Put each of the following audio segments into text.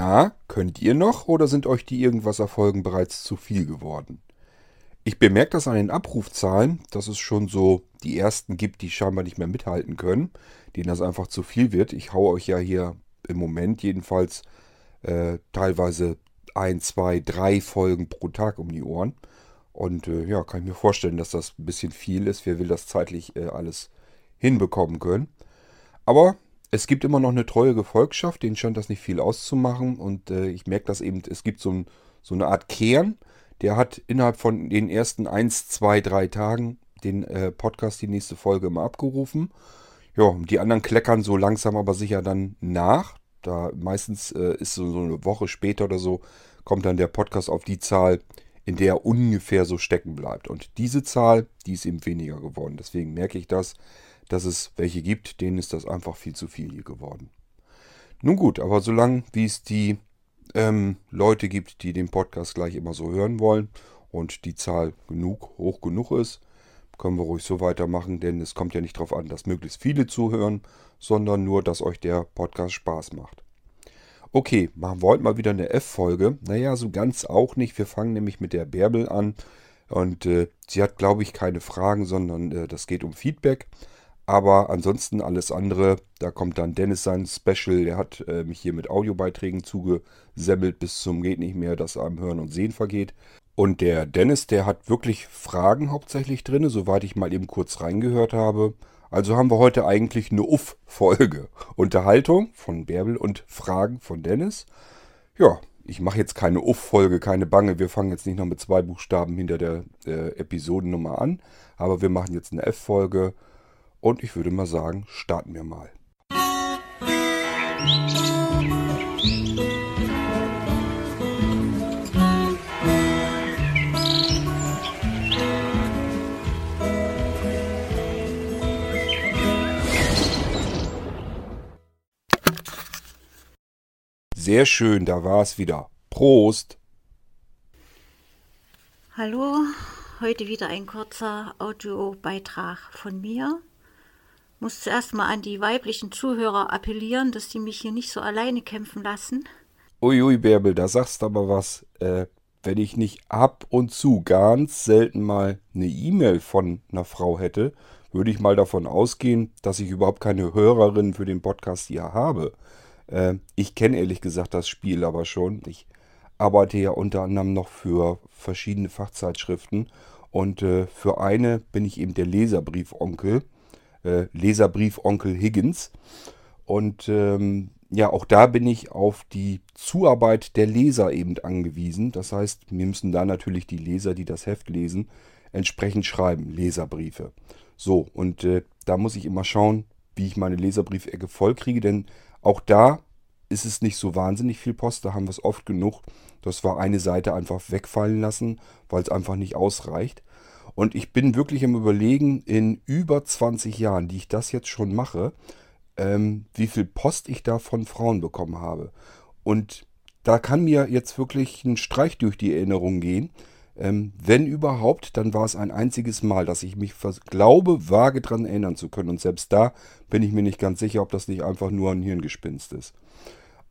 Na, könnt ihr noch oder sind euch die Irgendwasser-Folgen bereits zu viel geworden? Ich bemerke das an den Abrufzahlen, dass es schon so die ersten gibt, die scheinbar nicht mehr mithalten können, denen das einfach zu viel wird. Ich haue euch ja hier im Moment jedenfalls äh, teilweise ein, zwei, drei Folgen pro Tag um die Ohren. Und äh, ja, kann ich mir vorstellen, dass das ein bisschen viel ist. Wer will das zeitlich äh, alles hinbekommen können? Aber es gibt immer noch eine treue Gefolgschaft, denen scheint das nicht viel auszumachen. Und äh, ich merke das eben, es gibt so, ein, so, eine Art Kern, der hat innerhalb von den ersten 1, 2, 3 Tagen den äh, Podcast, die nächste Folge immer abgerufen. Ja, die anderen kleckern so langsam aber sicher dann nach. Da meistens äh, ist so, so eine Woche später oder so, kommt dann der Podcast auf die Zahl, in der er ungefähr so stecken bleibt. Und diese Zahl, die ist eben weniger geworden. Deswegen merke ich das dass es welche gibt, denen ist das einfach viel zu viel hier geworden. Nun gut, aber solange wie es die ähm, Leute gibt, die den Podcast gleich immer so hören wollen und die Zahl genug, hoch genug ist, können wir ruhig so weitermachen, denn es kommt ja nicht darauf an, dass möglichst viele zuhören, sondern nur, dass euch der Podcast Spaß macht. Okay, machen wir heute mal wieder eine F-Folge. Naja, so ganz auch nicht. Wir fangen nämlich mit der Bärbel an. Und äh, sie hat, glaube ich, keine Fragen, sondern äh, das geht um Feedback. Aber ansonsten alles andere, da kommt dann Dennis sein Special. Der hat äh, mich hier mit Audiobeiträgen zugesemmelt bis zum geht nicht mehr, dass einem Hören und Sehen vergeht. Und der Dennis, der hat wirklich Fragen hauptsächlich drin, soweit ich mal eben kurz reingehört habe. Also haben wir heute eigentlich eine Uff-Folge. Unterhaltung von Bärbel und Fragen von Dennis. Ja, ich mache jetzt keine Uff-Folge, keine Bange. Wir fangen jetzt nicht noch mit zwei Buchstaben hinter der äh, Episodennummer an. Aber wir machen jetzt eine F-Folge. Und ich würde mal sagen, starten wir mal. Sehr schön, da war es wieder. Prost! Hallo, heute wieder ein kurzer Audiobeitrag von mir muss zuerst mal an die weiblichen Zuhörer appellieren, dass die mich hier nicht so alleine kämpfen lassen. Uiui, Bärbel, da sagst du aber was. Äh, wenn ich nicht ab und zu ganz selten mal eine E-Mail von einer Frau hätte, würde ich mal davon ausgehen, dass ich überhaupt keine Hörerin für den Podcast hier habe. Äh, ich kenne ehrlich gesagt das Spiel aber schon. Ich arbeite ja unter anderem noch für verschiedene Fachzeitschriften und äh, für eine bin ich eben der Leserbrief-Onkel äh, Leserbrief Onkel Higgins. Und ähm, ja, auch da bin ich auf die Zuarbeit der Leser eben angewiesen. Das heißt, mir müssen da natürlich die Leser, die das Heft lesen, entsprechend schreiben, Leserbriefe. So, und äh, da muss ich immer schauen, wie ich meine Leserbriefecke voll kriege, denn auch da ist es nicht so wahnsinnig viel Post, da haben wir es oft genug, dass wir eine Seite einfach wegfallen lassen, weil es einfach nicht ausreicht. Und ich bin wirklich im Überlegen, in über 20 Jahren, die ich das jetzt schon mache, ähm, wie viel Post ich da von Frauen bekommen habe. Und da kann mir jetzt wirklich ein Streich durch die Erinnerung gehen. Ähm, wenn überhaupt, dann war es ein einziges Mal, dass ich mich glaube, vage daran erinnern zu können. Und selbst da bin ich mir nicht ganz sicher, ob das nicht einfach nur ein Hirngespinst ist.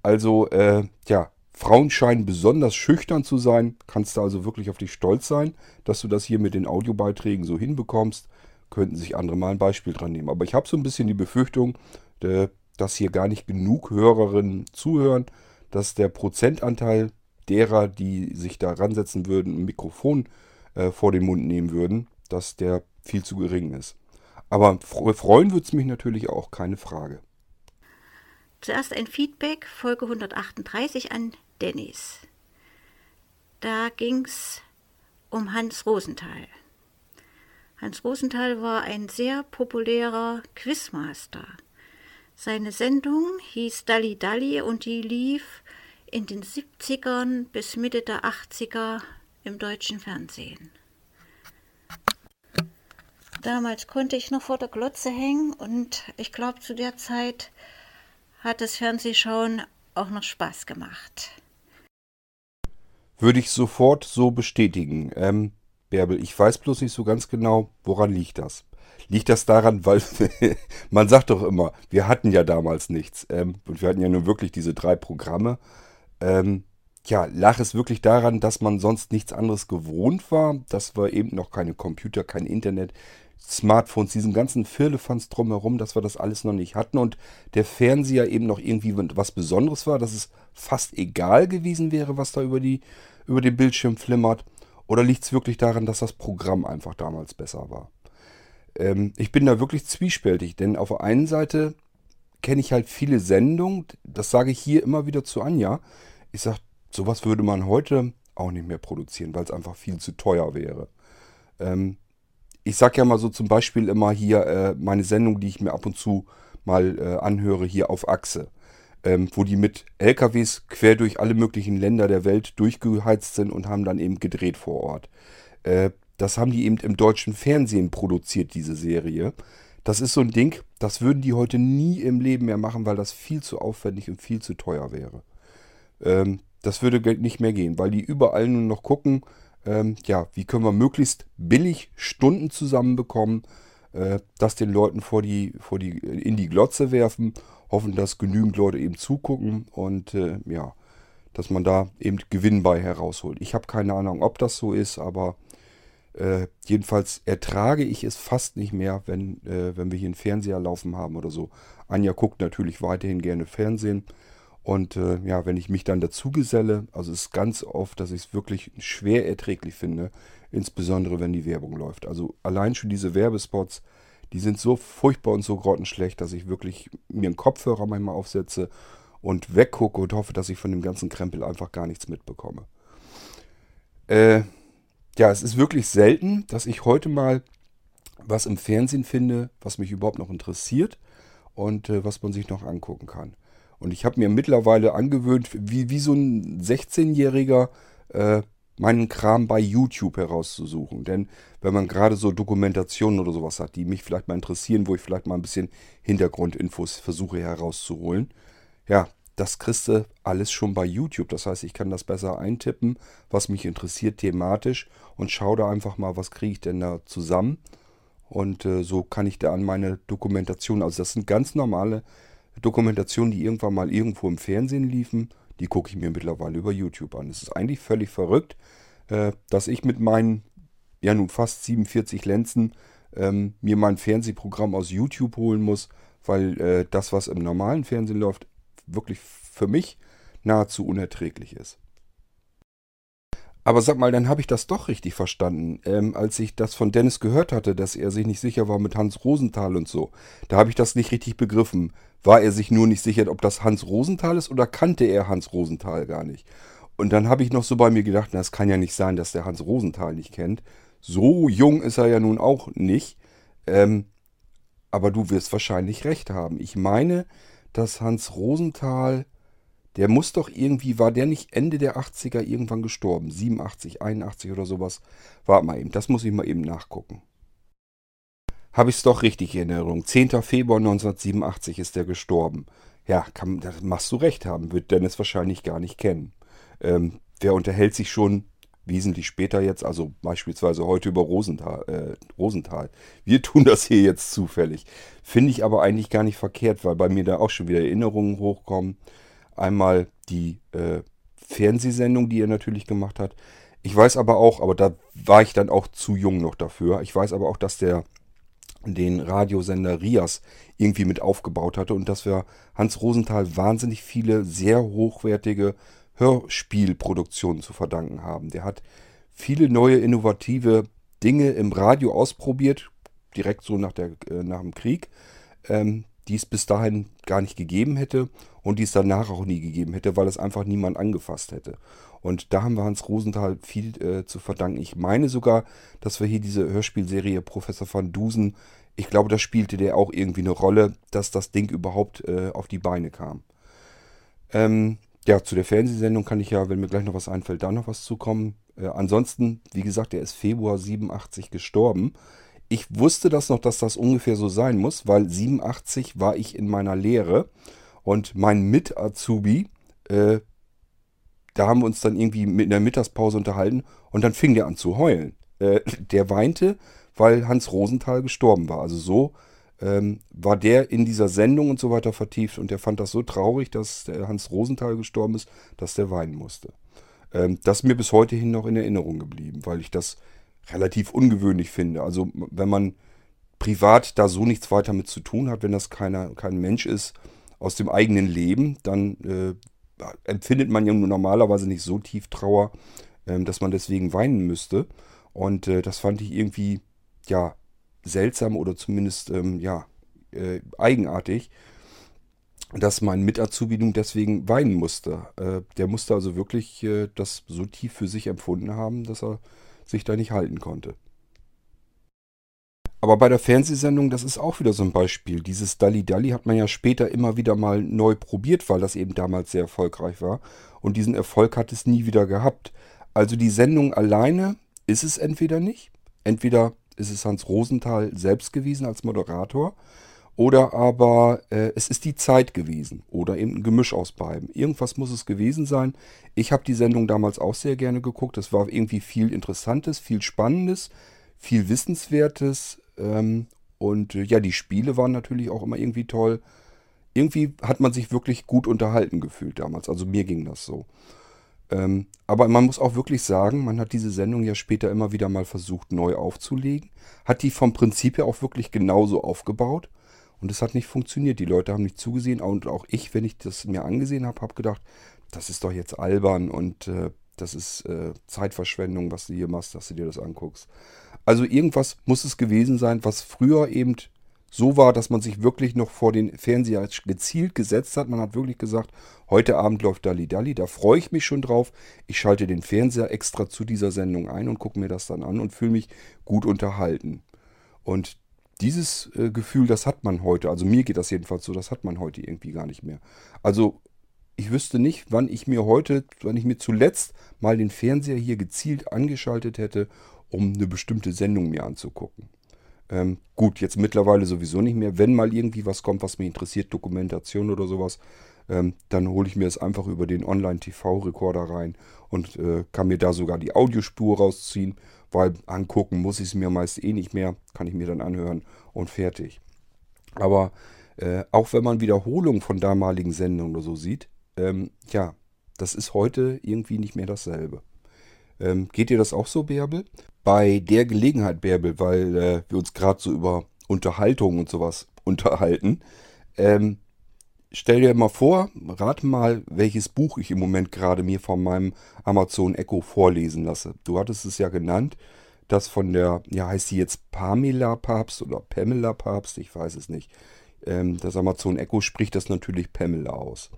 Also, äh, ja, Frauen scheinen besonders schüchtern zu sein. Kannst du also wirklich auf dich stolz sein, dass du das hier mit den Audiobeiträgen so hinbekommst. Könnten sich andere mal ein Beispiel dran nehmen. Aber ich habe so ein bisschen die Befürchtung, äh, dass hier gar nicht genug Hörerinnen zuhören, dass der Prozentanteil derer, die sich da ransetzen würden, ein Mikrofon äh, vor den Mund nehmen würden, dass der viel zu gering ist. Aber freuen würde es mich natürlich auch, keine Frage. Zuerst ein Feedback, Folge 138 an Dennis. Da ging es um Hans Rosenthal. Hans Rosenthal war ein sehr populärer Quizmaster. Seine Sendung hieß Dalli Dalli und die lief in den 70ern bis Mitte der 80er im deutschen Fernsehen. Damals konnte ich noch vor der Glotze hängen und ich glaube, zu der Zeit hat das Fernsehschauen auch noch Spaß gemacht. Würde ich sofort so bestätigen. Ähm, Bärbel, ich weiß bloß nicht so ganz genau, woran liegt das. Liegt das daran, weil man sagt doch immer, wir hatten ja damals nichts. Ähm, und wir hatten ja nun wirklich diese drei Programme. Ähm, ja, lag es wirklich daran, dass man sonst nichts anderes gewohnt war, dass wir eben noch keine Computer, kein Internet, Smartphones, diesen ganzen Firlefanz drumherum, dass wir das alles noch nicht hatten und der Fernseher eben noch irgendwie was Besonderes war, dass es fast egal gewesen wäre, was da über, die, über den Bildschirm flimmert. Oder liegt es wirklich daran, dass das Programm einfach damals besser war? Ähm, ich bin da wirklich zwiespältig, denn auf der einen Seite kenne ich halt viele Sendungen, das sage ich hier immer wieder zu Anja. Ich sage, sowas würde man heute auch nicht mehr produzieren, weil es einfach viel zu teuer wäre. Ähm, ich sage ja mal so zum Beispiel immer hier äh, meine Sendung, die ich mir ab und zu mal äh, anhöre, hier auf Achse. Ähm, wo die mit LKWs quer durch alle möglichen Länder der Welt durchgeheizt sind und haben dann eben gedreht vor Ort. Äh, das haben die eben im deutschen Fernsehen produziert, diese Serie. Das ist so ein Ding, das würden die heute nie im Leben mehr machen, weil das viel zu aufwendig und viel zu teuer wäre. Ähm, das würde nicht mehr gehen, weil die überall nur noch gucken, ähm, ja, wie können wir möglichst billig Stunden zusammenbekommen, äh, das den Leuten vor die, vor die, in die Glotze werfen, hoffen, dass genügend Leute eben zugucken und äh, ja, dass man da eben Gewinn bei herausholt. Ich habe keine Ahnung, ob das so ist, aber äh, jedenfalls ertrage ich es fast nicht mehr, wenn, äh, wenn wir hier einen Fernseher laufen haben oder so. Anja guckt natürlich weiterhin gerne Fernsehen. Und äh, ja, wenn ich mich dann dazu geselle, also es ist ganz oft, dass ich es wirklich schwer erträglich finde, insbesondere wenn die Werbung läuft. Also allein schon diese Werbespots, die sind so furchtbar und so grottenschlecht, dass ich wirklich mir einen Kopfhörer manchmal aufsetze und weggucke und hoffe, dass ich von dem ganzen Krempel einfach gar nichts mitbekomme. Äh, ja, es ist wirklich selten, dass ich heute mal was im Fernsehen finde, was mich überhaupt noch interessiert und äh, was man sich noch angucken kann. Und ich habe mir mittlerweile angewöhnt, wie, wie so ein 16-Jähriger, äh, meinen Kram bei YouTube herauszusuchen. Denn wenn man gerade so Dokumentationen oder sowas hat, die mich vielleicht mal interessieren, wo ich vielleicht mal ein bisschen Hintergrundinfos versuche herauszuholen, ja, das kriegst du alles schon bei YouTube. Das heißt, ich kann das besser eintippen, was mich interessiert thematisch und schaue da einfach mal, was kriege ich denn da zusammen. Und äh, so kann ich da an meine Dokumentation, also das sind ganz normale Dokumentationen, die irgendwann mal irgendwo im Fernsehen liefen, die gucke ich mir mittlerweile über YouTube an. Es ist eigentlich völlig verrückt, äh, dass ich mit meinen, ja nun fast 47 Lenzen, ähm, mir mein Fernsehprogramm aus YouTube holen muss, weil äh, das, was im normalen Fernsehen läuft, wirklich für mich nahezu unerträglich ist. Aber sag mal, dann habe ich das doch richtig verstanden. Ähm, als ich das von Dennis gehört hatte, dass er sich nicht sicher war mit Hans Rosenthal und so, da habe ich das nicht richtig begriffen. War er sich nur nicht sicher, ob das Hans Rosenthal ist oder kannte er Hans Rosenthal gar nicht? Und dann habe ich noch so bei mir gedacht, na, es kann ja nicht sein, dass der Hans Rosenthal nicht kennt. So jung ist er ja nun auch nicht. Ähm, aber du wirst wahrscheinlich recht haben. Ich meine, dass Hans Rosenthal der muss doch irgendwie, war der nicht Ende der 80er irgendwann gestorben? 87, 81 oder sowas? Warte mal eben, das muss ich mal eben nachgucken. Habe ich es doch richtig in Erinnerung. 10. Februar 1987 ist der gestorben. Ja, kann, da machst du recht haben, wird Dennis wahrscheinlich gar nicht kennen. Ähm, wer unterhält sich schon wesentlich später jetzt, also beispielsweise heute über Rosenthal, äh, Rosenthal. Wir tun das hier jetzt zufällig. Finde ich aber eigentlich gar nicht verkehrt, weil bei mir da auch schon wieder Erinnerungen hochkommen. Einmal die äh, Fernsehsendung, die er natürlich gemacht hat. Ich weiß aber auch, aber da war ich dann auch zu jung noch dafür. Ich weiß aber auch, dass der den Radiosender Rias irgendwie mit aufgebaut hatte und dass wir Hans Rosenthal wahnsinnig viele sehr hochwertige Hörspielproduktionen zu verdanken haben. Der hat viele neue innovative Dinge im Radio ausprobiert, direkt so nach, der, äh, nach dem Krieg, ähm, die es bis dahin gar nicht gegeben hätte und die es danach auch nie gegeben hätte, weil es einfach niemand angefasst hätte. Und da haben wir Hans Rosenthal viel äh, zu verdanken. Ich meine sogar, dass wir hier diese Hörspielserie Professor van Dusen, ich glaube, da spielte der auch irgendwie eine Rolle, dass das Ding überhaupt äh, auf die Beine kam. Ähm, ja, zu der Fernsehsendung kann ich ja, wenn mir gleich noch was einfällt, da noch was zukommen. Äh, ansonsten, wie gesagt, er ist Februar 87 gestorben ich wusste das noch, dass das ungefähr so sein muss, weil 87 war ich in meiner Lehre und mein Mit-Azubi, äh, da haben wir uns dann irgendwie mit einer Mittagspause unterhalten und dann fing der an zu heulen. Äh, der weinte, weil Hans Rosenthal gestorben war. Also so ähm, war der in dieser Sendung und so weiter vertieft und der fand das so traurig, dass der Hans Rosenthal gestorben ist, dass der weinen musste. Ähm, das ist mir bis heute hin noch in Erinnerung geblieben, weil ich das relativ ungewöhnlich finde. Also wenn man privat da so nichts weiter mit zu tun hat, wenn das keiner, kein Mensch ist aus dem eigenen Leben, dann äh, empfindet man ja normalerweise nicht so tief Trauer, äh, dass man deswegen weinen müsste. Und äh, das fand ich irgendwie, ja, seltsam oder zumindest, ähm, ja, äh, eigenartig, dass mein Mitazubi nun deswegen weinen musste. Äh, der musste also wirklich das so tief für sich empfunden haben, dass er sich da nicht halten konnte. Aber bei der Fernsehsendung, das ist auch wieder so ein Beispiel. Dieses Dalli Dalli hat man ja später immer wieder mal neu probiert, weil das eben damals sehr erfolgreich war. Und diesen Erfolg hat es nie wieder gehabt. Also die Sendung alleine ist es entweder nicht. Entweder ist es Hans Rosenthal selbst gewesen als Moderator. Oder aber äh, es ist die Zeit gewesen. Oder eben ein Gemisch aus beiden. Irgendwas muss es gewesen sein. Ich habe die Sendung damals auch sehr gerne geguckt. Es war irgendwie viel Interessantes, viel Spannendes, viel Wissenswertes. Ähm, und äh, ja, die Spiele waren natürlich auch immer irgendwie toll. Irgendwie hat man sich wirklich gut unterhalten gefühlt damals. Also mir ging das so. Ähm, aber man muss auch wirklich sagen, man hat diese Sendung ja später immer wieder mal versucht neu aufzulegen. Hat die vom Prinzip her auch wirklich genauso aufgebaut. Und es hat nicht funktioniert. Die Leute haben nicht zugesehen. Und auch ich, wenn ich das mir angesehen habe, habe gedacht, das ist doch jetzt albern und äh, das ist äh, Zeitverschwendung, was du hier machst, dass du dir das anguckst. Also irgendwas muss es gewesen sein, was früher eben so war, dass man sich wirklich noch vor den Fernseher gezielt gesetzt hat. Man hat wirklich gesagt, heute Abend läuft Dalli Dalli, da freue ich mich schon drauf. Ich schalte den Fernseher extra zu dieser Sendung ein und gucke mir das dann an und fühle mich gut unterhalten. Und dieses äh, Gefühl, das hat man heute, also mir geht das jedenfalls so, das hat man heute irgendwie gar nicht mehr. Also ich wüsste nicht, wann ich mir heute, wann ich mir zuletzt mal den Fernseher hier gezielt angeschaltet hätte, um eine bestimmte Sendung mir anzugucken. Ähm, gut, jetzt mittlerweile sowieso nicht mehr. Wenn mal irgendwie was kommt, was mich interessiert, Dokumentation oder sowas, ähm, dann hole ich mir es einfach über den Online-TV-Rekorder rein und äh, kann mir da sogar die Audiospur rausziehen, weil angucken muss ich es mir meist eh nicht mehr, kann ich mir dann anhören und fertig. Aber äh, auch wenn man Wiederholungen von damaligen Sendungen oder so sieht, ähm, ja, das ist heute irgendwie nicht mehr dasselbe. Ähm, geht dir das auch so, Bärbel? Bei der Gelegenheit, Bärbel, weil äh, wir uns gerade so über Unterhaltung und sowas unterhalten, ähm, stell dir mal vor, rate mal, welches Buch ich im Moment gerade mir von meinem Amazon Echo vorlesen lasse. Du hattest es ja genannt, das von der, ja, heißt sie jetzt Pamela Papst oder Pamela Papst, ich weiß es nicht. Ähm, das Amazon Echo spricht das natürlich Pamela aus.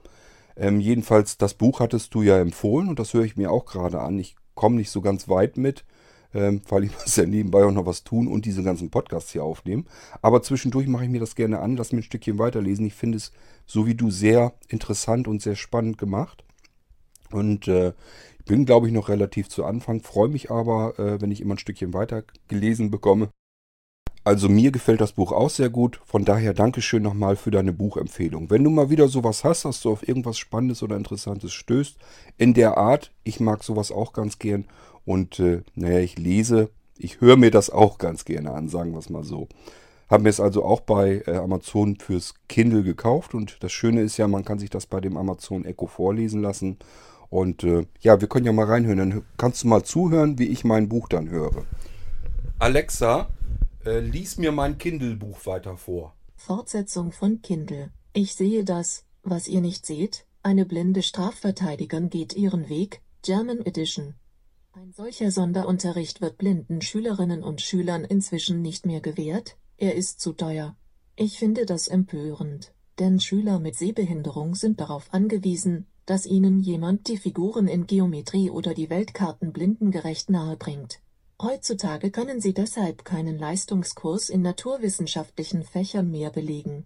Ähm, jedenfalls, das Buch hattest du ja empfohlen und das höre ich mir auch gerade an. Ich komme nicht so ganz weit mit, ähm, weil ich muss ja nebenbei auch noch was tun und diese ganzen Podcasts hier aufnehmen. Aber zwischendurch mache ich mir das gerne an, lass mir ein Stückchen weiterlesen. Ich finde es, so wie du, sehr interessant und sehr spannend gemacht. Und äh, ich bin, glaube ich, noch relativ zu Anfang, freue mich aber, äh, wenn ich immer ein Stückchen weiter gelesen bekomme. Also mir gefällt das Buch auch sehr gut. Von daher Dankeschön nochmal für deine Buchempfehlung. Wenn du mal wieder sowas hast, dass du auf irgendwas Spannendes oder Interessantes stößt, in der Art, ich mag sowas auch ganz gern. Und äh, naja, ich lese, ich höre mir das auch ganz gerne an, sagen wir es mal so. Haben wir es also auch bei äh, Amazon fürs Kindle gekauft. Und das Schöne ist ja, man kann sich das bei dem Amazon Echo vorlesen lassen. Und äh, ja, wir können ja mal reinhören. Dann kannst du mal zuhören, wie ich mein Buch dann höre. Alexa, äh, lies mir mein Kindle-Buch weiter vor. Fortsetzung von Kindle. Ich sehe das, was ihr nicht seht. Eine blinde Strafverteidigerin geht ihren Weg. German Edition. Ein solcher Sonderunterricht wird blinden Schülerinnen und Schülern inzwischen nicht mehr gewährt. Er ist zu teuer. Ich finde das empörend, denn Schüler mit Sehbehinderung sind darauf angewiesen, dass ihnen jemand die Figuren in Geometrie oder die Weltkarten blindengerecht nahebringt. Heutzutage können sie deshalb keinen Leistungskurs in naturwissenschaftlichen Fächern mehr belegen.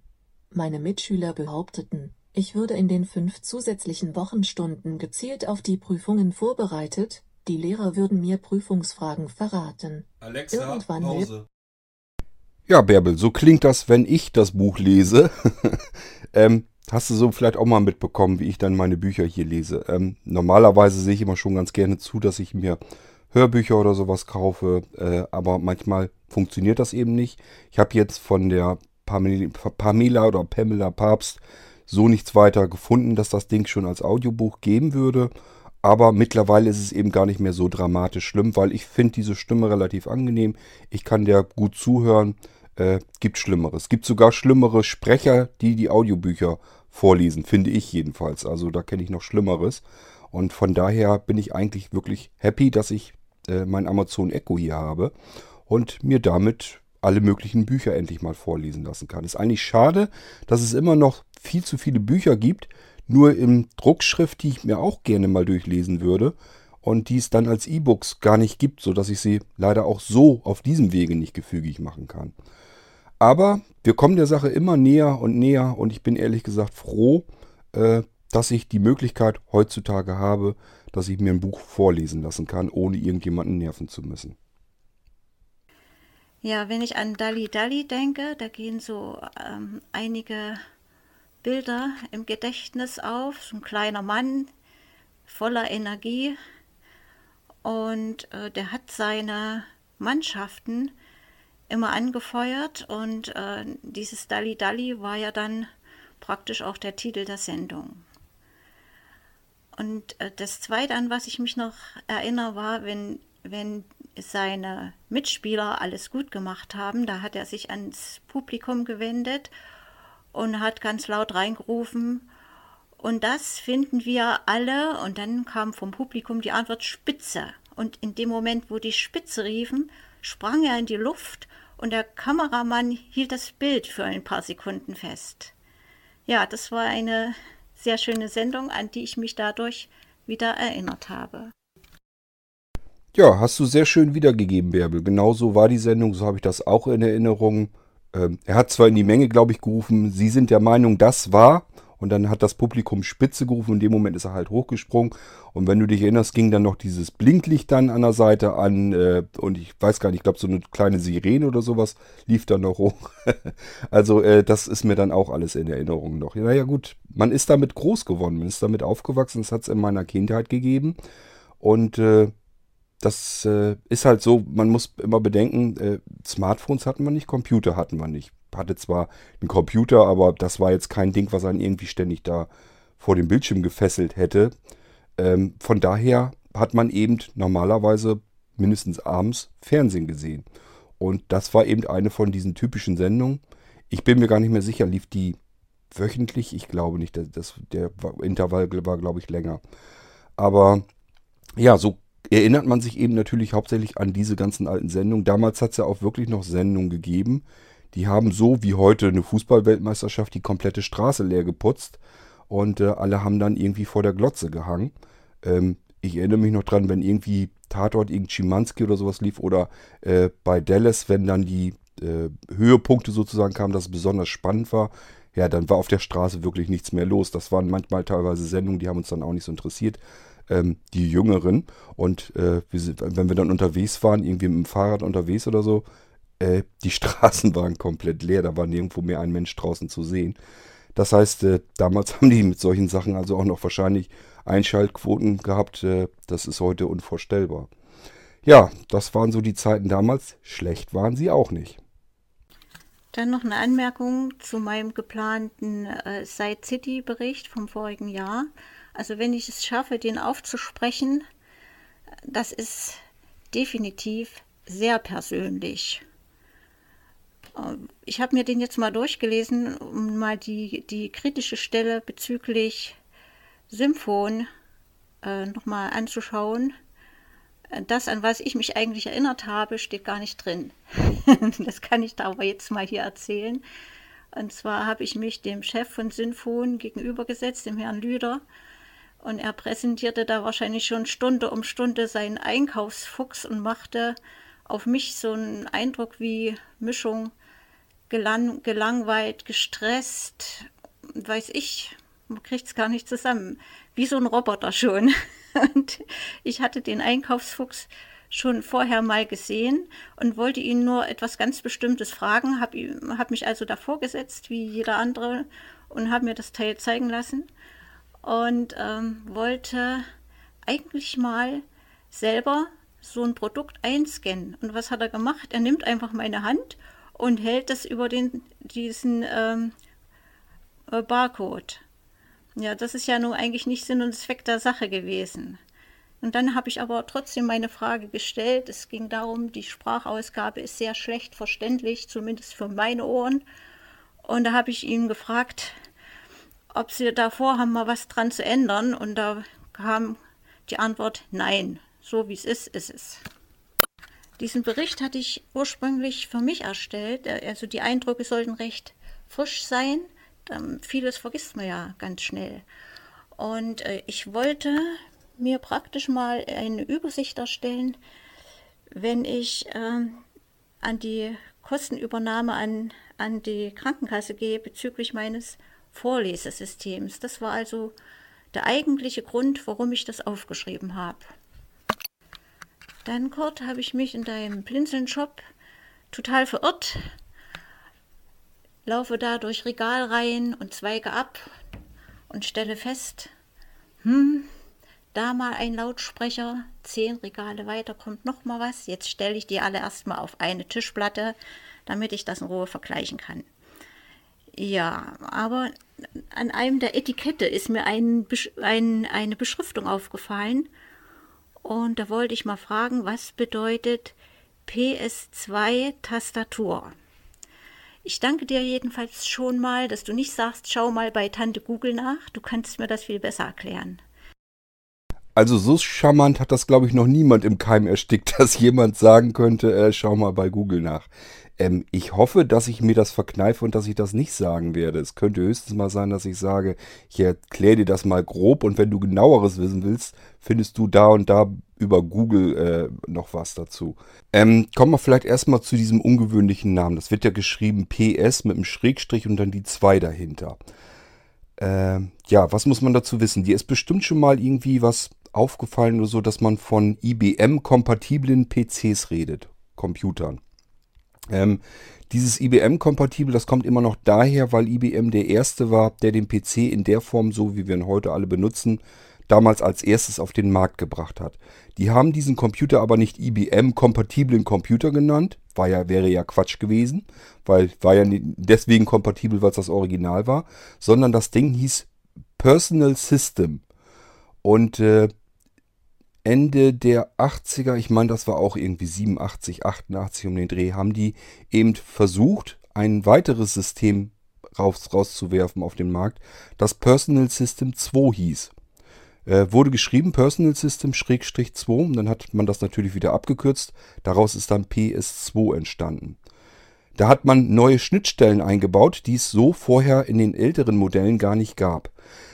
Meine Mitschüler behaupteten, ich würde in den fünf zusätzlichen Wochenstunden gezielt auf die Prüfungen vorbereitet, die Lehrer würden mir Prüfungsfragen verraten. Alexa, Irgendwann Pause. Ja, Bärbel, so klingt das, wenn ich das Buch lese. ähm, hast du so vielleicht auch mal mitbekommen, wie ich dann meine Bücher hier lese. Ähm, normalerweise sehe ich immer schon ganz gerne zu, dass ich mir Hörbücher oder sowas kaufe, äh, aber manchmal funktioniert das eben nicht. Ich habe jetzt von der Pamela oder Pamela Papst so nichts weiter gefunden, dass das Ding schon als Audiobuch geben würde. Aber mittlerweile ist es eben gar nicht mehr so dramatisch schlimm, weil ich finde diese Stimme relativ angenehm. Ich kann der gut zuhören. Äh, gibt Schlimmeres. Es gibt sogar schlimmere Sprecher, die die Audiobücher vorlesen, finde ich jedenfalls. Also da kenne ich noch Schlimmeres. Und von daher bin ich eigentlich wirklich happy, dass ich äh, mein Amazon Echo hier habe und mir damit alle möglichen Bücher endlich mal vorlesen lassen kann. Ist eigentlich schade, dass es immer noch viel zu viele Bücher gibt, nur in Druckschrift, die ich mir auch gerne mal durchlesen würde und die es dann als E-Books gar nicht gibt, sodass ich sie leider auch so auf diesem Wege nicht gefügig machen kann. Aber wir kommen der Sache immer näher und näher und ich bin ehrlich gesagt froh, äh, dass ich die Möglichkeit heutzutage habe, dass ich mir ein Buch vorlesen lassen kann, ohne irgendjemanden nerven zu müssen. Ja, wenn ich an Dali Dali denke, da gehen so ähm, einige Bilder im Gedächtnis auf. So ein kleiner Mann voller Energie und äh, der hat seine Mannschaften immer angefeuert und äh, dieses Dali Dali war ja dann praktisch auch der Titel der Sendung. Und äh, das Zweite, an was ich mich noch erinnere, war, wenn, wenn seine Mitspieler alles gut gemacht haben, da hat er sich ans Publikum gewendet und hat ganz laut reingerufen, und das finden wir alle, und dann kam vom Publikum die Antwort Spitze. Und in dem Moment, wo die Spitze riefen, sprang er in die Luft und der Kameramann hielt das Bild für ein paar Sekunden fest. Ja, das war eine sehr schöne Sendung, an die ich mich dadurch wieder erinnert habe. Ja, hast du sehr schön wiedergegeben, Bärbel. Genauso war die Sendung, so habe ich das auch in Erinnerung. Ähm, er hat zwar in die Menge, glaube ich, gerufen, Sie sind der Meinung, das war. Und dann hat das Publikum Spitze gerufen. In dem Moment ist er halt hochgesprungen. Und wenn du dich erinnerst, ging dann noch dieses Blinklicht dann an der Seite an. Äh, und ich weiß gar nicht, ich glaube, so eine kleine Sirene oder sowas lief dann noch hoch. also äh, das ist mir dann auch alles in Erinnerung noch. Naja gut, man ist damit groß geworden. Man ist damit aufgewachsen. Das hat es in meiner Kindheit gegeben. Und äh, das äh, ist halt so, man muss immer bedenken, äh, Smartphones hatten wir nicht, Computer hatten wir nicht. Hatte zwar einen Computer, aber das war jetzt kein Ding, was einen irgendwie ständig da vor dem Bildschirm gefesselt hätte. Ähm, von daher hat man eben normalerweise mindestens abends Fernsehen gesehen. Und das war eben eine von diesen typischen Sendungen. Ich bin mir gar nicht mehr sicher, lief die wöchentlich? Ich glaube nicht. Das, der Intervall war, glaube ich, länger. Aber ja, so erinnert man sich eben natürlich hauptsächlich an diese ganzen alten Sendungen. Damals hat es ja auch wirklich noch Sendungen gegeben, die haben so wie heute eine Fußballweltmeisterschaft die komplette Straße leer geputzt und äh, alle haben dann irgendwie vor der Glotze gehangen. Ähm, ich erinnere mich noch dran, wenn irgendwie Tatort irgend Schimanski oder sowas lief oder äh, bei Dallas, wenn dann die äh, Höhepunkte sozusagen kamen, dass es besonders spannend war. Ja, dann war auf der Straße wirklich nichts mehr los. Das waren manchmal teilweise Sendungen, die haben uns dann auch nicht so interessiert ähm, die Jüngeren. Und äh, wir sind, wenn wir dann unterwegs waren, irgendwie mit dem Fahrrad unterwegs oder so, äh, die Straßen waren komplett leer. Da war nirgendwo mehr ein Mensch draußen zu sehen. Das heißt, äh, damals haben die mit solchen Sachen also auch noch wahrscheinlich Einschaltquoten gehabt. Äh, das ist heute unvorstellbar. Ja, das waren so die Zeiten damals. Schlecht waren sie auch nicht. Dann noch eine Anmerkung zu meinem geplanten äh, Side City Bericht vom vorigen Jahr. Also wenn ich es schaffe, den aufzusprechen, das ist definitiv sehr persönlich. Ähm, ich habe mir den jetzt mal durchgelesen, um mal die, die kritische Stelle bezüglich Symphon äh, nochmal anzuschauen. Äh, das, an was ich mich eigentlich erinnert habe, steht gar nicht drin. das kann ich da aber jetzt mal hier erzählen. Und zwar habe ich mich dem Chef von Symphon gegenübergesetzt, dem Herrn Lüder, und er präsentierte da wahrscheinlich schon Stunde um Stunde seinen Einkaufsfuchs und machte auf mich so einen Eindruck wie Mischung gelang, gelangweilt, gestresst, weiß ich, man kriegt es gar nicht zusammen, wie so ein Roboter schon. Und ich hatte den Einkaufsfuchs schon vorher mal gesehen und wollte ihn nur etwas ganz Bestimmtes fragen, habe hab mich also davor gesetzt, wie jeder andere, und habe mir das Teil zeigen lassen und ähm, wollte eigentlich mal selber so ein Produkt einscannen. Und was hat er gemacht? Er nimmt einfach meine Hand und hält das über den, diesen ähm, äh, Barcode. Ja, das ist ja nun eigentlich nicht Sinn und Zweck der Sache gewesen. Und dann habe ich aber trotzdem meine Frage gestellt. Es ging darum, die Sprachausgabe ist sehr schlecht verständlich, zumindest für meine Ohren. Und da habe ich ihn gefragt, ob sie da vorhaben, mal was dran zu ändern. Und da kam die Antwort, nein, so wie es ist, ist es. Diesen Bericht hatte ich ursprünglich für mich erstellt. Also die Eindrücke sollten recht frisch sein. Vieles vergisst man ja ganz schnell. Und äh, ich wollte mir praktisch mal eine Übersicht erstellen, wenn ich äh, an die Kostenübernahme an, an die Krankenkasse gehe bezüglich meines Vorlesesystems. Das war also der eigentliche Grund, warum ich das aufgeschrieben habe. Dann, Kurt, habe ich mich in deinem Blinzeln-Shop total verirrt, laufe da durch Regalreihen und Zweige ab und stelle fest, hm, da mal ein Lautsprecher, zehn Regale weiter kommt noch mal was. Jetzt stelle ich die alle erstmal auf eine Tischplatte, damit ich das in Ruhe vergleichen kann. Ja, aber an einem der Etikette ist mir ein, ein, eine Beschriftung aufgefallen. Und da wollte ich mal fragen, was bedeutet PS2 Tastatur? Ich danke dir jedenfalls schon mal, dass du nicht sagst, schau mal bei Tante Google nach. Du kannst mir das viel besser erklären. Also so charmant hat das, glaube ich, noch niemand im Keim erstickt, dass jemand sagen könnte, äh, schau mal bei Google nach. Ähm, ich hoffe, dass ich mir das verkneife und dass ich das nicht sagen werde. Es könnte höchstens mal sein, dass ich sage, ich erkläre dir das mal grob und wenn du genaueres wissen willst, findest du da und da über Google äh, noch was dazu. Ähm, kommen wir vielleicht erstmal zu diesem ungewöhnlichen Namen. Das wird ja geschrieben PS mit einem Schrägstrich und dann die 2 dahinter. Äh, ja, was muss man dazu wissen? Dir ist bestimmt schon mal irgendwie was aufgefallen oder so, dass man von IBM-kompatiblen PCs redet, Computern. Ähm, dieses IBM-kompatibel, das kommt immer noch daher, weil IBM der erste war, der den PC in der Form, so wie wir ihn heute alle benutzen, damals als erstes auf den Markt gebracht hat. Die haben diesen Computer aber nicht IBM-kompatiblen Computer genannt, war ja, wäre ja Quatsch gewesen, weil war ja deswegen kompatibel, weil es das Original war, sondern das Ding hieß Personal System. Und äh, Ende der 80er, ich meine, das war auch irgendwie 87, 88 um den Dreh, haben die eben versucht, ein weiteres System raus, rauszuwerfen auf den Markt, das Personal System 2 hieß. Äh, wurde geschrieben Personal System 2, dann hat man das natürlich wieder abgekürzt. Daraus ist dann PS2 entstanden. Da hat man neue Schnittstellen eingebaut, die es so vorher in den älteren Modellen gar nicht gab.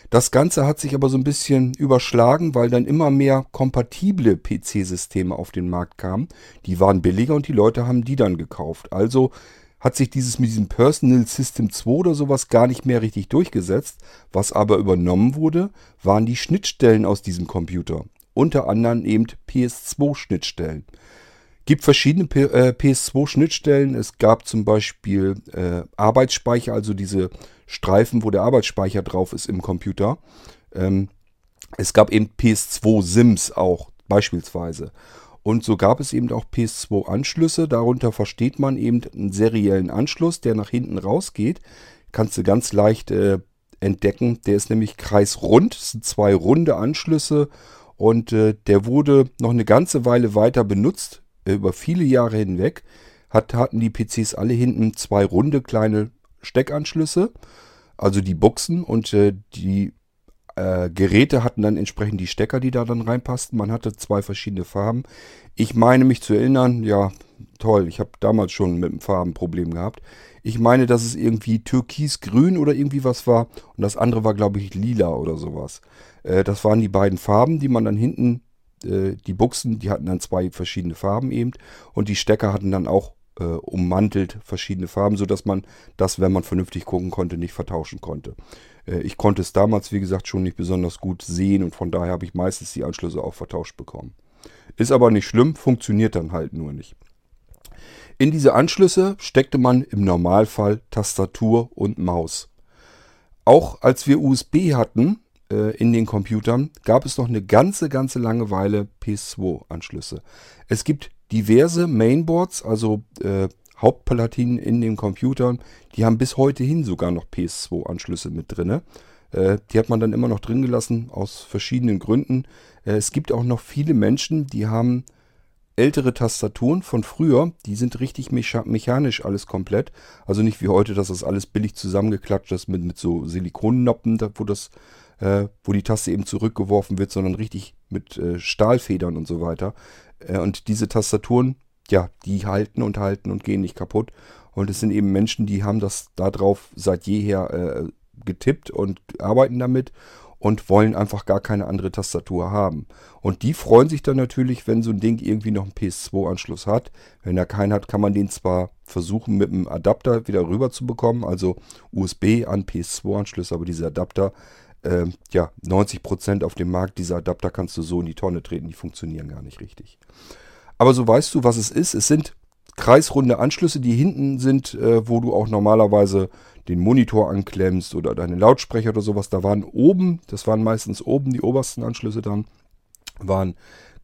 Das Ganze hat sich aber so ein bisschen überschlagen, weil dann immer mehr kompatible PC-Systeme auf den Markt kamen. Die waren billiger und die Leute haben die dann gekauft. Also hat sich dieses mit diesem Personal System 2 oder sowas gar nicht mehr richtig durchgesetzt. Was aber übernommen wurde, waren die Schnittstellen aus diesem Computer. Unter anderem eben PS2-Schnittstellen. Gibt verschiedene PS2-Schnittstellen. Äh, es gab zum Beispiel äh, Arbeitsspeicher, also diese Streifen, wo der Arbeitsspeicher drauf ist im Computer. Ähm, es gab eben PS2-Sims auch beispielsweise. Und so gab es eben auch PS2-Anschlüsse. Darunter versteht man eben einen seriellen Anschluss, der nach hinten rausgeht. Kannst du ganz leicht äh, entdecken. Der ist nämlich kreisrund. Es sind zwei runde Anschlüsse. Und äh, der wurde noch eine ganze Weile weiter benutzt, über viele Jahre hinweg. Hat, hatten die PCs alle hinten zwei runde kleine Steckanschlüsse, also die Buchsen und äh, die äh, Geräte hatten dann entsprechend die Stecker, die da dann reinpassten. Man hatte zwei verschiedene Farben. Ich meine mich zu erinnern, ja, toll, ich habe damals schon mit dem Farbenproblem gehabt. Ich meine, dass es irgendwie türkisgrün oder irgendwie was war und das andere war, glaube ich, lila oder sowas. Äh, das waren die beiden Farben, die man dann hinten, äh, die Buchsen, die hatten dann zwei verschiedene Farben eben und die Stecker hatten dann auch äh, ummantelt, verschiedene Farben, sodass man das, wenn man vernünftig gucken konnte, nicht vertauschen konnte. Äh, ich konnte es damals, wie gesagt, schon nicht besonders gut sehen und von daher habe ich meistens die Anschlüsse auch vertauscht bekommen. Ist aber nicht schlimm, funktioniert dann halt nur nicht. In diese Anschlüsse steckte man im Normalfall Tastatur und Maus. Auch als wir USB hatten äh, in den Computern, gab es noch eine ganze, ganze lange Weile PS2-Anschlüsse. Es gibt diverse Mainboards, also äh, Hauptplatinen in den Computern, die haben bis heute hin sogar noch PS2-Anschlüsse mit drin. Äh, die hat man dann immer noch drin gelassen, aus verschiedenen Gründen. Äh, es gibt auch noch viele Menschen, die haben ältere Tastaturen von früher, die sind richtig mecha mechanisch alles komplett. Also nicht wie heute, dass das alles billig zusammengeklatscht ist mit, mit so Silikonnoppen, wo das äh, wo die Taste eben zurückgeworfen wird, sondern richtig mit äh, Stahlfedern und so weiter. Äh, und diese Tastaturen, ja, die halten und halten und gehen nicht kaputt. Und es sind eben Menschen, die haben das darauf seit jeher äh, getippt und arbeiten damit und wollen einfach gar keine andere Tastatur haben. Und die freuen sich dann natürlich, wenn so ein Ding irgendwie noch einen PS2-Anschluss hat. Wenn er keinen hat, kann man den zwar versuchen mit einem Adapter wieder rüber zu bekommen, also USB an PS2-Anschluss, aber diese Adapter äh, ja, 90% auf dem Markt dieser Adapter kannst du so in die Tonne treten, die funktionieren gar nicht richtig. Aber so weißt du, was es ist. Es sind kreisrunde Anschlüsse, die hinten sind, äh, wo du auch normalerweise den Monitor anklemmst oder deine Lautsprecher oder sowas. Da waren oben, das waren meistens oben die obersten Anschlüsse dann, waren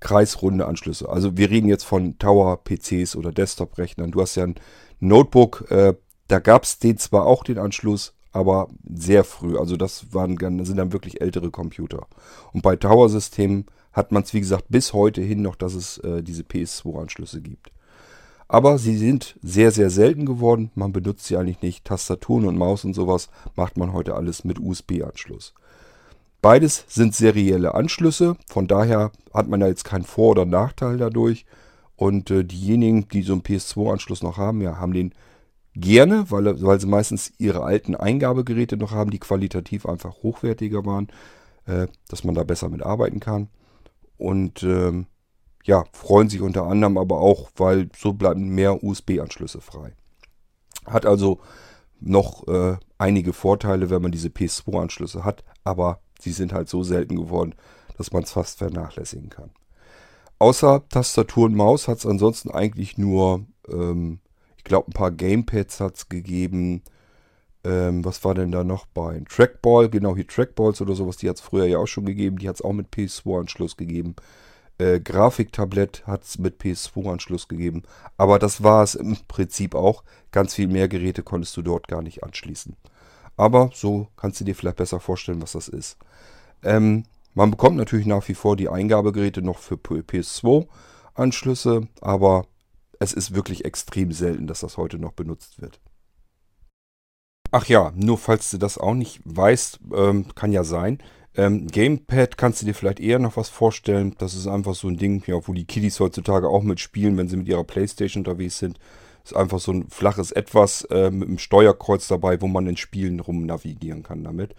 kreisrunde Anschlüsse. Also wir reden jetzt von Tower-PCs oder Desktop-Rechnern. Du hast ja ein Notebook, äh, da gab es den zwar auch den Anschluss, aber sehr früh. Also das waren, sind dann wirklich ältere Computer. Und bei Tower-Systemen hat man es, wie gesagt, bis heute hin noch, dass es äh, diese PS2-Anschlüsse gibt. Aber sie sind sehr, sehr selten geworden. Man benutzt sie eigentlich nicht. Tastaturen und Maus und sowas macht man heute alles mit USB-Anschluss. Beides sind serielle Anschlüsse. Von daher hat man da jetzt keinen Vor- oder Nachteil dadurch. Und äh, diejenigen, die so einen PS2-Anschluss noch haben, ja, haben den gerne, weil, weil sie meistens ihre alten Eingabegeräte noch haben, die qualitativ einfach hochwertiger waren, äh, dass man da besser mit arbeiten kann. Und ähm, ja, freuen sich unter anderem aber auch, weil so bleiben mehr USB-Anschlüsse frei. Hat also noch äh, einige Vorteile, wenn man diese PS2-Anschlüsse hat, aber sie sind halt so selten geworden, dass man es fast vernachlässigen kann. Außer Tastatur und Maus hat es ansonsten eigentlich nur ähm, glaube, ein paar Gamepads hat es gegeben. Ähm, was war denn da noch bei? Trackball, genau hier Trackballs oder sowas, die hat es früher ja auch schon gegeben. Die hat es auch mit PS2-Anschluss gegeben. Äh, Grafiktablett hat es mit PS2-Anschluss gegeben. Aber das war es im Prinzip auch. Ganz viel mehr Geräte konntest du dort gar nicht anschließen. Aber so kannst du dir vielleicht besser vorstellen, was das ist. Ähm, man bekommt natürlich nach wie vor die Eingabegeräte noch für PS2-Anschlüsse, aber es ist wirklich extrem selten, dass das heute noch benutzt wird. Ach ja, nur falls du das auch nicht weißt, ähm, kann ja sein. Ähm, Gamepad kannst du dir vielleicht eher noch was vorstellen. Das ist einfach so ein Ding, ja, wo die Kiddies heutzutage auch mitspielen, wenn sie mit ihrer Playstation unterwegs sind. Ist einfach so ein flaches Etwas äh, mit einem Steuerkreuz dabei, wo man in Spielen rum navigieren kann damit.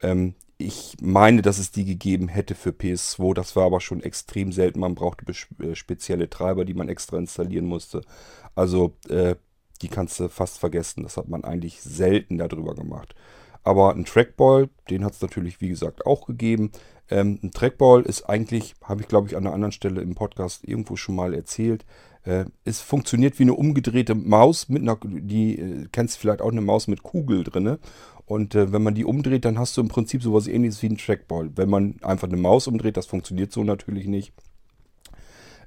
Ähm, ich meine, dass es die gegeben hätte für PS2. Das war aber schon extrem selten. Man brauchte äh, spezielle Treiber, die man extra installieren musste. Also äh, die kannst du fast vergessen. Das hat man eigentlich selten darüber gemacht. Aber ein Trackball, den hat es natürlich, wie gesagt, auch gegeben. Ähm, ein Trackball ist eigentlich, habe ich glaube ich an einer anderen Stelle im Podcast irgendwo schon mal erzählt, äh, es funktioniert wie eine umgedrehte Maus mit einer, die äh, kennst vielleicht auch eine Maus mit Kugel drin. Und äh, wenn man die umdreht, dann hast du im Prinzip sowas ähnliches wie ein Trackball. Wenn man einfach eine Maus umdreht, das funktioniert so natürlich nicht.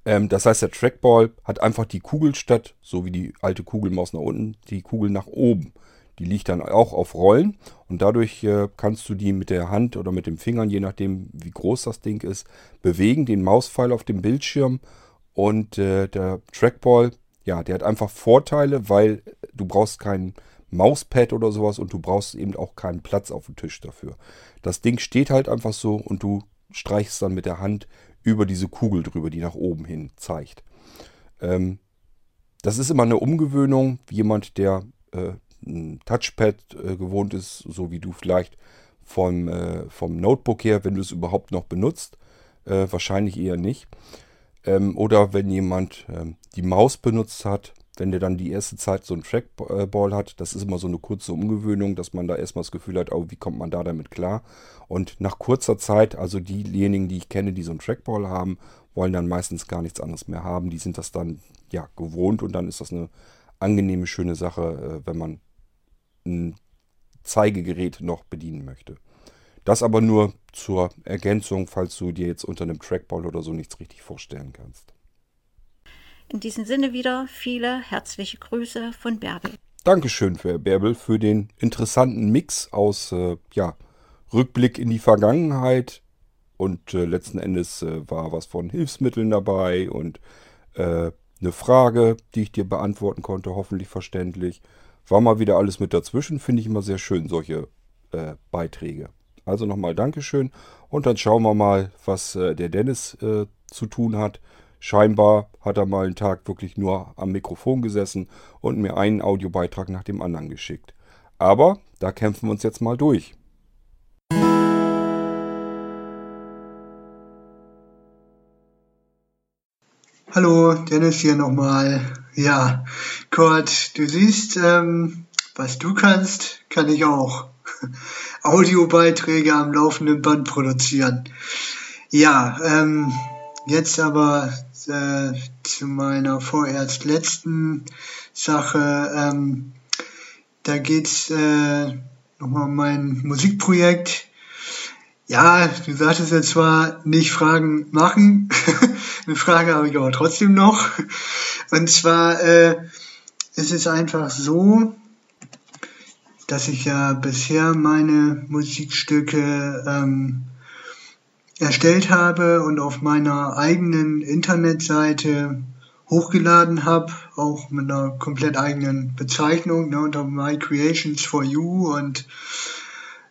Ähm, das heißt, der Trackball hat einfach die Kugel statt, so wie die alte Kugelmaus nach unten, die Kugel nach oben. Die liegt dann auch auf Rollen und dadurch äh, kannst du die mit der Hand oder mit den Fingern, je nachdem wie groß das Ding ist, bewegen, den Mauspfeil auf dem Bildschirm. Und äh, der Trackball, ja, der hat einfach Vorteile, weil du brauchst keinen Mauspad oder sowas und du brauchst eben auch keinen Platz auf dem Tisch dafür. Das Ding steht halt einfach so und du streichst dann mit der Hand über diese Kugel drüber, die nach oben hin zeigt. Ähm, das ist immer eine Umgewöhnung. Jemand, der äh, ein Touchpad äh, gewohnt ist, so wie du vielleicht vom, äh, vom Notebook her, wenn du es überhaupt noch benutzt, äh, wahrscheinlich eher nicht. Ähm, oder wenn jemand ähm, die Maus benutzt hat, wenn der dann die erste Zeit so ein Trackball hat, das ist immer so eine kurze Umgewöhnung, dass man da erstmal das Gefühl hat, oh, wie kommt man da damit klar? Und nach kurzer Zeit, also diejenigen, die ich kenne, die so ein Trackball haben, wollen dann meistens gar nichts anderes mehr haben. Die sind das dann ja gewohnt und dann ist das eine angenehme, schöne Sache, äh, wenn man ein Zeigegerät noch bedienen möchte. Das aber nur zur Ergänzung, falls du dir jetzt unter einem Trackball oder so nichts richtig vorstellen kannst. In diesem Sinne wieder viele herzliche Grüße von Bärbel. Dankeschön, Herr Bärbel, für den interessanten Mix aus äh, ja, Rückblick in die Vergangenheit und äh, letzten Endes äh, war was von Hilfsmitteln dabei und äh, eine Frage, die ich dir beantworten konnte, hoffentlich verständlich. War mal wieder alles mit dazwischen, finde ich immer sehr schön, solche äh, Beiträge. Also nochmal Dankeschön und dann schauen wir mal, was äh, der Dennis äh, zu tun hat. Scheinbar hat er mal einen Tag wirklich nur am Mikrofon gesessen und mir einen Audiobeitrag nach dem anderen geschickt. Aber da kämpfen wir uns jetzt mal durch. Hallo, Dennis hier nochmal. Ja, Kurt, du siehst, ähm, was du kannst, kann ich auch. Audiobeiträge am laufenden Band produzieren. Ja, ähm, jetzt aber äh, zu meiner vorerst letzten Sache. Ähm, da geht's äh, nochmal um mein Musikprojekt. Ja, du sagtest ja zwar nicht Fragen machen, eine Frage habe ich aber trotzdem noch. Und zwar äh, ist es einfach so, dass ich ja bisher meine Musikstücke ähm, erstellt habe und auf meiner eigenen Internetseite hochgeladen habe, auch mit einer komplett eigenen Bezeichnung, ne, unter My Creations for You und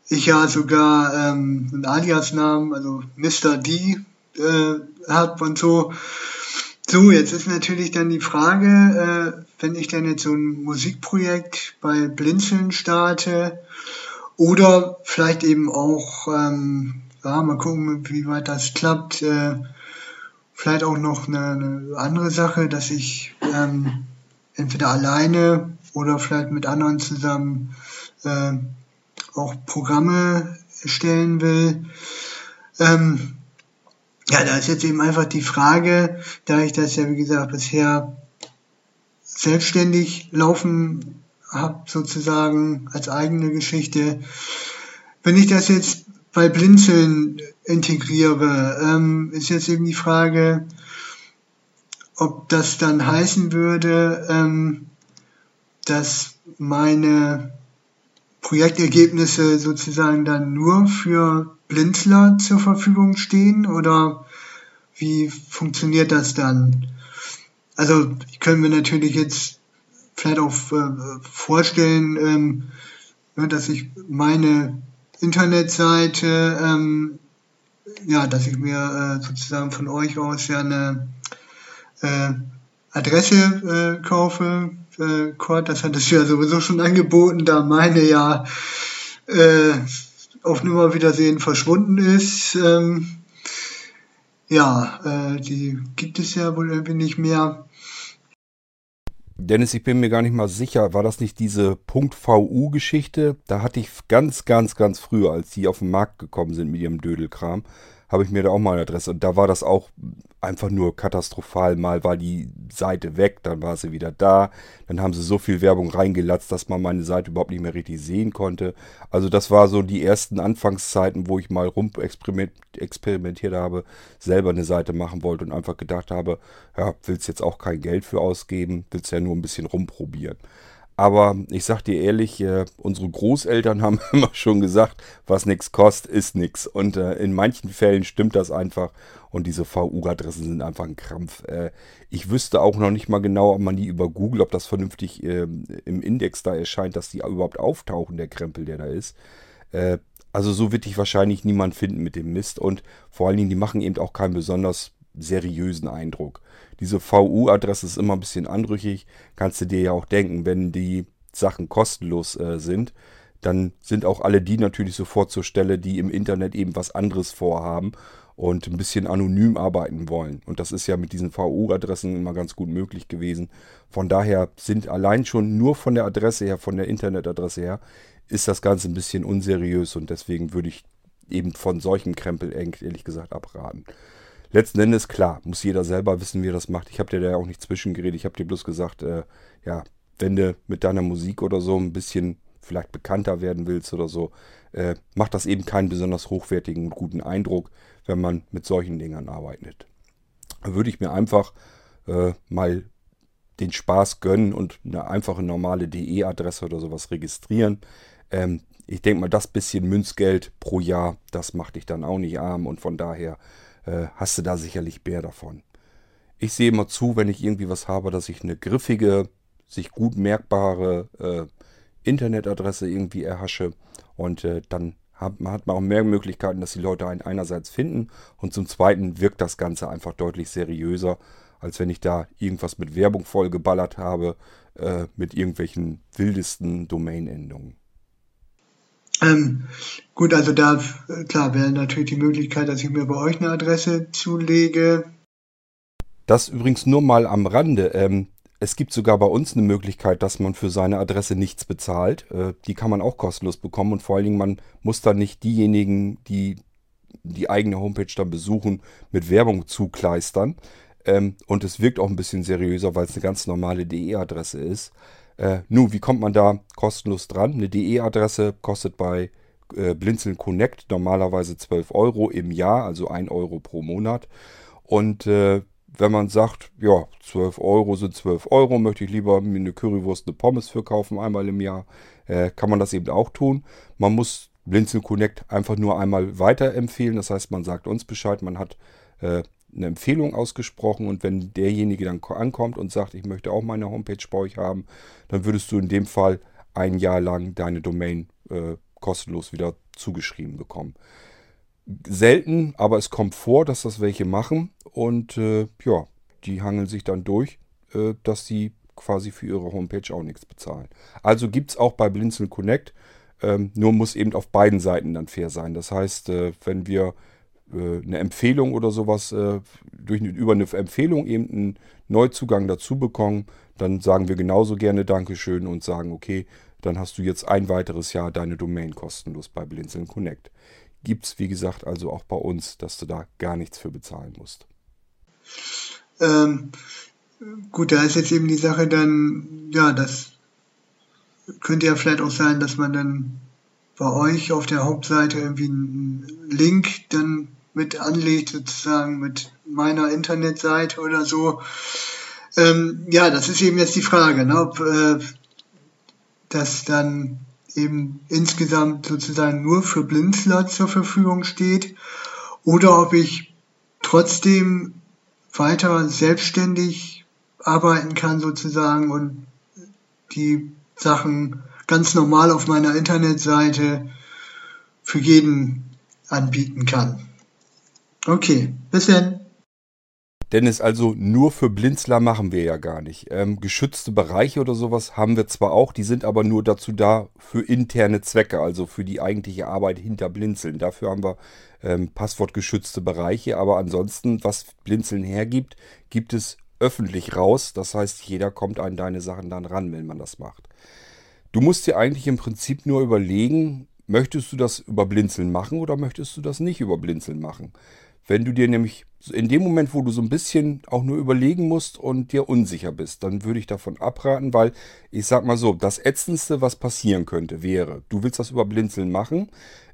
ich ja sogar ähm, einen Alias-Namen, also Mr. D, äh, habe und so. So, jetzt ist natürlich dann die Frage, äh, wenn ich dann jetzt so ein Musikprojekt bei Blinzeln starte oder vielleicht eben auch, ähm, ja, mal gucken, wie weit das klappt, äh, vielleicht auch noch eine, eine andere Sache, dass ich ähm, entweder alleine oder vielleicht mit anderen zusammen äh, auch Programme erstellen will. Ähm, ja, da ist jetzt eben einfach die Frage, da ich das ja wie gesagt bisher selbstständig laufen habe, sozusagen als eigene Geschichte, wenn ich das jetzt bei Blinzeln integriere, ähm, ist jetzt eben die Frage, ob das dann heißen würde, ähm, dass meine Projektergebnisse sozusagen dann nur für Blinzler zur Verfügung stehen oder wie funktioniert das dann? Also ich könnte mir natürlich jetzt vielleicht auch äh, vorstellen, ähm, ne, dass ich meine Internetseite, ähm, ja, dass ich mir äh, sozusagen von euch aus ja eine äh, Adresse äh, kaufe, äh, Kurt, das hattest du ja sowieso schon angeboten, da meine ja äh, auf Nummerwiedersehen verschwunden ist. Ähm, ja, äh, die gibt es ja wohl irgendwie nicht mehr. Dennis, ich bin mir gar nicht mal sicher, war das nicht diese .vu-Geschichte? Da hatte ich ganz, ganz, ganz früher, als die auf den Markt gekommen sind mit ihrem Dödelkram, habe ich mir da auch mal eine Adresse. Und da war das auch einfach nur katastrophal. Mal war die Seite weg, dann war sie wieder da. Dann haben sie so viel Werbung reingelatzt, dass man meine Seite überhaupt nicht mehr richtig sehen konnte. Also das war so die ersten Anfangszeiten, wo ich mal rum experimentiert habe, selber eine Seite machen wollte und einfach gedacht habe, ja, willst jetzt auch kein Geld für ausgeben, willst ja nur ein bisschen rumprobieren. Aber ich sag dir ehrlich, äh, unsere Großeltern haben immer schon gesagt, was nichts kostet, ist nichts. Und äh, in manchen Fällen stimmt das einfach. Und diese VU-Adressen sind einfach ein Krampf. Äh, ich wüsste auch noch nicht mal genau, ob man die über Google, ob das vernünftig ähm, im Index da erscheint, dass die überhaupt auftauchen, der Krempel, der da ist. Äh, also so wird dich wahrscheinlich niemand finden mit dem Mist. Und vor allen Dingen, die machen eben auch keinen besonders seriösen Eindruck. Diese VU-Adresse ist immer ein bisschen anrüchig. Kannst du dir ja auch denken, wenn die Sachen kostenlos äh, sind, dann sind auch alle die natürlich sofort zur Stelle, die im Internet eben was anderes vorhaben und ein bisschen anonym arbeiten wollen. Und das ist ja mit diesen VU-Adressen immer ganz gut möglich gewesen. Von daher sind allein schon nur von der Adresse her, von der Internetadresse her, ist das Ganze ein bisschen unseriös und deswegen würde ich eben von solchem Krempel ehrlich gesagt abraten letzten Endes, klar, muss jeder selber wissen, wie er das macht. Ich habe dir da ja auch nicht zwischengeredet. Ich habe dir bloß gesagt, äh, ja, wenn du mit deiner Musik oder so ein bisschen vielleicht bekannter werden willst oder so, äh, macht das eben keinen besonders hochwertigen und guten Eindruck, wenn man mit solchen Dingern arbeitet. Da würde ich mir einfach äh, mal den Spaß gönnen und eine einfache normale DE-Adresse oder sowas registrieren. Ähm, ich denke mal, das bisschen Münzgeld pro Jahr, das macht dich dann auch nicht arm und von daher äh, hast du da sicherlich mehr davon. Ich sehe immer zu, wenn ich irgendwie was habe, dass ich eine griffige, sich gut merkbare äh, Internetadresse irgendwie erhasche und äh, dann hat, hat man auch mehr Möglichkeiten, dass die Leute einen einerseits finden und zum Zweiten wirkt das Ganze einfach deutlich seriöser, als wenn ich da irgendwas mit Werbung vollgeballert habe, äh, mit irgendwelchen wildesten Domain-Endungen. Ähm, gut, also da, klar, wäre natürlich die Möglichkeit, dass ich mir bei euch eine Adresse zulege. Das übrigens nur mal am Rande. Ähm, es gibt sogar bei uns eine Möglichkeit, dass man für seine Adresse nichts bezahlt. Äh, die kann man auch kostenlos bekommen und vor allen Dingen, man muss dann nicht diejenigen, die die eigene Homepage dann besuchen, mit Werbung zukleistern. Ähm, und es wirkt auch ein bisschen seriöser, weil es eine ganz normale DE-Adresse ist. Äh, nun, wie kommt man da kostenlos dran? Eine DE-Adresse kostet bei äh, Blinzeln Connect normalerweise 12 Euro im Jahr, also 1 Euro pro Monat. Und äh, wenn man sagt, ja, 12 Euro sind 12 Euro, möchte ich lieber mir eine Currywurst, eine Pommes für kaufen einmal im Jahr, äh, kann man das eben auch tun. Man muss Blinzeln Connect einfach nur einmal weiterempfehlen. Das heißt, man sagt uns Bescheid, man hat äh, eine Empfehlung ausgesprochen und wenn derjenige dann ankommt und sagt, ich möchte auch meine Homepage bei euch haben, dann würdest du in dem Fall ein Jahr lang deine Domain äh, kostenlos wieder zugeschrieben bekommen. Selten, aber es kommt vor, dass das welche machen und äh, ja, die hangeln sich dann durch, äh, dass sie quasi für ihre Homepage auch nichts bezahlen. Also gibt es auch bei Blinzeln Connect, ähm, nur muss eben auf beiden Seiten dann fair sein. Das heißt, äh, wenn wir eine Empfehlung oder sowas, äh, durch, über eine Empfehlung eben einen Neuzugang dazu bekommen, dann sagen wir genauso gerne Dankeschön und sagen, okay, dann hast du jetzt ein weiteres Jahr deine Domain kostenlos bei Blinzeln Connect. Gibt es, wie gesagt, also auch bei uns, dass du da gar nichts für bezahlen musst. Ähm, gut, da ist jetzt eben die Sache dann, ja, das könnte ja vielleicht auch sein, dass man dann bei euch auf der Hauptseite irgendwie einen Link dann mit anlegt, sozusagen mit meiner Internetseite oder so. Ähm, ja, das ist eben jetzt die Frage, ne, ob äh, das dann eben insgesamt sozusagen nur für Blinzler zur Verfügung steht oder ob ich trotzdem weiter selbstständig arbeiten kann sozusagen und die Sachen ganz normal auf meiner Internetseite für jeden anbieten kann. Okay, bis dann. Dennis, also nur für Blinzler machen wir ja gar nicht. Ähm, geschützte Bereiche oder sowas haben wir zwar auch, die sind aber nur dazu da für interne Zwecke, also für die eigentliche Arbeit hinter Blinzeln. Dafür haben wir ähm, passwortgeschützte Bereiche, aber ansonsten, was Blinzeln hergibt, gibt es öffentlich raus. Das heißt, jeder kommt an deine Sachen dann ran, wenn man das macht. Du musst dir eigentlich im Prinzip nur überlegen, möchtest du das über Blinzeln machen oder möchtest du das nicht über Blinzeln machen? Wenn du dir nämlich in dem Moment, wo du so ein bisschen auch nur überlegen musst und dir unsicher bist, dann würde ich davon abraten, weil ich sag mal so, das Ätzendste, was passieren könnte, wäre, du willst das über Blinzeln machen,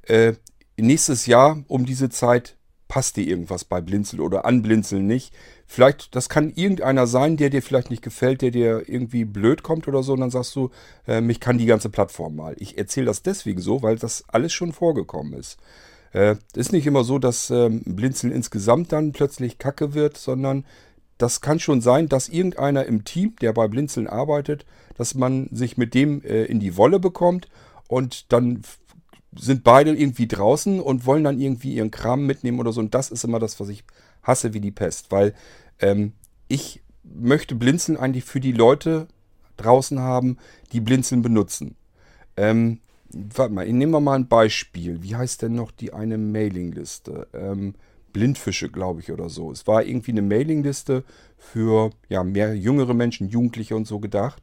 äh, nächstes Jahr um diese Zeit passt dir irgendwas bei Blinzeln oder an Blinzeln nicht. Vielleicht, das kann irgendeiner sein, der dir vielleicht nicht gefällt, der dir irgendwie blöd kommt oder so. Und dann sagst du, äh, mich kann die ganze Plattform mal. Ich erzähle das deswegen so, weil das alles schon vorgekommen ist. Äh, ist nicht immer so, dass ähm, Blinzeln insgesamt dann plötzlich kacke wird, sondern das kann schon sein, dass irgendeiner im Team, der bei Blinzeln arbeitet, dass man sich mit dem äh, in die Wolle bekommt und dann sind beide irgendwie draußen und wollen dann irgendwie ihren Kram mitnehmen oder so. Und das ist immer das, was ich hasse wie die Pest, weil ähm, ich möchte Blinzeln eigentlich für die Leute draußen haben, die Blinzeln benutzen. Ähm, warte mal, nehmen wir mal ein Beispiel. Wie heißt denn noch die eine Mailingliste? Ähm, Blindfische, glaube ich, oder so. Es war irgendwie eine Mailingliste für ja, mehr jüngere Menschen, Jugendliche und so gedacht.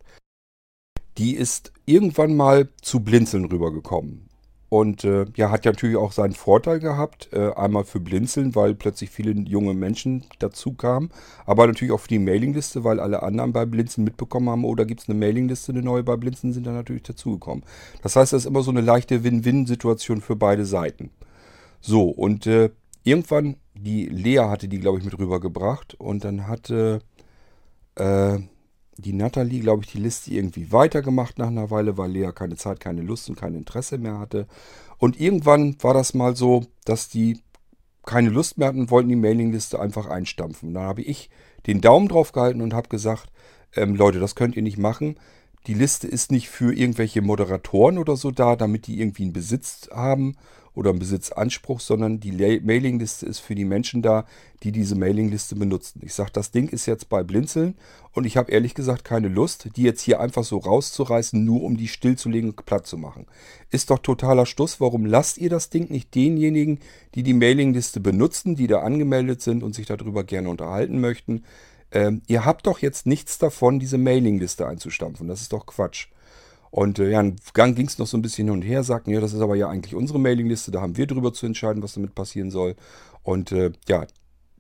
Die ist irgendwann mal zu Blinzeln rübergekommen. Und äh, ja, hat ja natürlich auch seinen Vorteil gehabt. Äh, einmal für Blinzeln, weil plötzlich viele junge Menschen dazu kamen. Aber natürlich auch für die Mailingliste, weil alle anderen bei Blinzeln mitbekommen haben, oder oh, gibt es eine Mailingliste, eine neue bei Blinzeln, sind dann natürlich dazugekommen. Das heißt, das ist immer so eine leichte Win-Win-Situation für beide Seiten. So, und äh, irgendwann, die Lea hatte die, glaube ich, mit rübergebracht. Und dann hatte äh, die Natalie, glaube ich, die Liste irgendwie weitergemacht nach einer Weile, weil Lea keine Zeit, keine Lust und kein Interesse mehr hatte. Und irgendwann war das mal so, dass die keine Lust mehr hatten und wollten die Mailingliste einfach einstampfen. dann habe ich den Daumen drauf gehalten und habe gesagt, ähm, Leute, das könnt ihr nicht machen. Die Liste ist nicht für irgendwelche Moderatoren oder so da, damit die irgendwie einen Besitz haben oder einen Besitzanspruch, sondern die Mailingliste ist für die Menschen da, die diese Mailingliste benutzen. Ich sage, das Ding ist jetzt bei Blinzeln und ich habe ehrlich gesagt keine Lust, die jetzt hier einfach so rauszureißen, nur um die stillzulegen und platt zu machen. Ist doch totaler Stuss. Warum lasst ihr das Ding nicht denjenigen, die die Mailingliste benutzen, die da angemeldet sind und sich darüber gerne unterhalten möchten? Ähm, ihr habt doch jetzt nichts davon, diese Mailingliste einzustampfen. Das ist doch Quatsch. Und äh, ja, dann ging es noch so ein bisschen hin und her, sagten, ja, das ist aber ja eigentlich unsere Mailingliste, da haben wir drüber zu entscheiden, was damit passieren soll. Und äh, ja,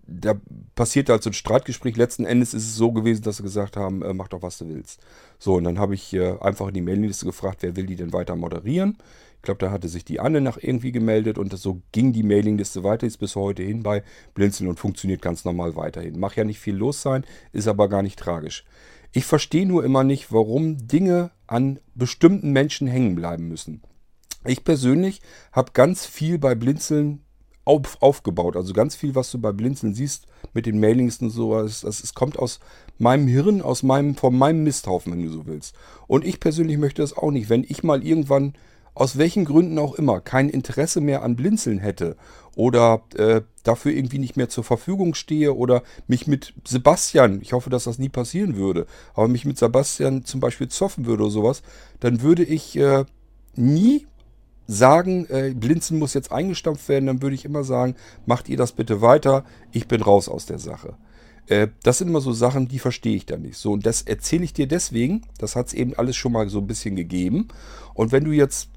da passierte halt so ein Streitgespräch. Letzten Endes ist es so gewesen, dass sie gesagt haben, äh, mach doch, was du willst. So, und dann habe ich äh, einfach in die Mailingliste gefragt, wer will die denn weiter moderieren. Ich glaube, da hatte sich die Anne nach irgendwie gemeldet und so ging die Mailingliste weiter, ist bis heute hin bei Blinzeln und funktioniert ganz normal weiterhin. Mag ja nicht viel los sein, ist aber gar nicht tragisch. Ich verstehe nur immer nicht, warum Dinge an bestimmten Menschen hängen bleiben müssen. Ich persönlich habe ganz viel bei Blinzeln auf, aufgebaut. Also ganz viel, was du bei Blinzeln siehst mit den Mailings und sowas, das, das kommt aus meinem Hirn, aus meinem, von meinem Misthaufen, wenn du so willst. Und ich persönlich möchte das auch nicht. Wenn ich mal irgendwann aus welchen Gründen auch immer kein Interesse mehr an Blinzeln hätte oder äh, dafür irgendwie nicht mehr zur Verfügung stehe oder mich mit Sebastian, ich hoffe, dass das nie passieren würde, aber mich mit Sebastian zum Beispiel zoffen würde oder sowas, dann würde ich äh, nie sagen, äh, Blinzeln muss jetzt eingestampft werden, dann würde ich immer sagen, macht ihr das bitte weiter, ich bin raus aus der Sache. Äh, das sind immer so Sachen, die verstehe ich dann nicht. So, und das erzähle ich dir deswegen, das hat es eben alles schon mal so ein bisschen gegeben. Und wenn du jetzt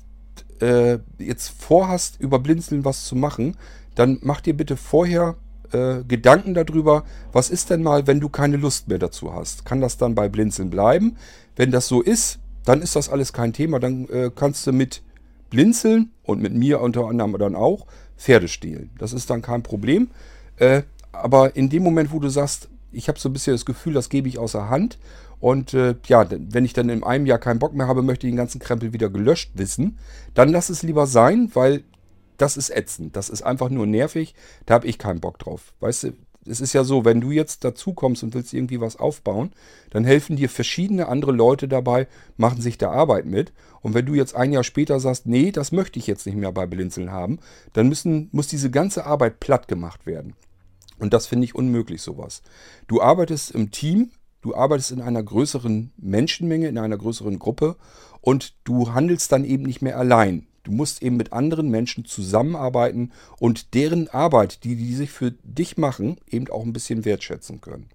äh, jetzt vorhast, über Blinzeln was zu machen, dann mach dir bitte vorher äh, Gedanken darüber, was ist denn mal, wenn du keine Lust mehr dazu hast? Kann das dann bei Blinzeln bleiben? Wenn das so ist, dann ist das alles kein Thema. Dann äh, kannst du mit Blinzeln und mit mir unter anderem dann auch Pferde stehlen. Das ist dann kein Problem. Äh, aber in dem Moment, wo du sagst, ich habe so ein bisschen das Gefühl, das gebe ich außer Hand und äh, ja, wenn ich dann in einem Jahr keinen Bock mehr habe, möchte ich den ganzen Krempel wieder gelöscht wissen, dann lass es lieber sein, weil das ist ätzend. Das ist einfach nur nervig. Da habe ich keinen Bock drauf. Weißt du, es ist ja so, wenn du jetzt dazu kommst und willst irgendwie was aufbauen, dann helfen dir verschiedene andere Leute dabei, machen sich da Arbeit mit. Und wenn du jetzt ein Jahr später sagst, nee, das möchte ich jetzt nicht mehr bei Blinzeln haben, dann müssen, muss diese ganze Arbeit platt gemacht werden. Und das finde ich unmöglich, sowas. Du arbeitest im Team, Du arbeitest in einer größeren Menschenmenge, in einer größeren Gruppe und du handelst dann eben nicht mehr allein. Du musst eben mit anderen Menschen zusammenarbeiten und deren Arbeit, die die sich für dich machen, eben auch ein bisschen wertschätzen können.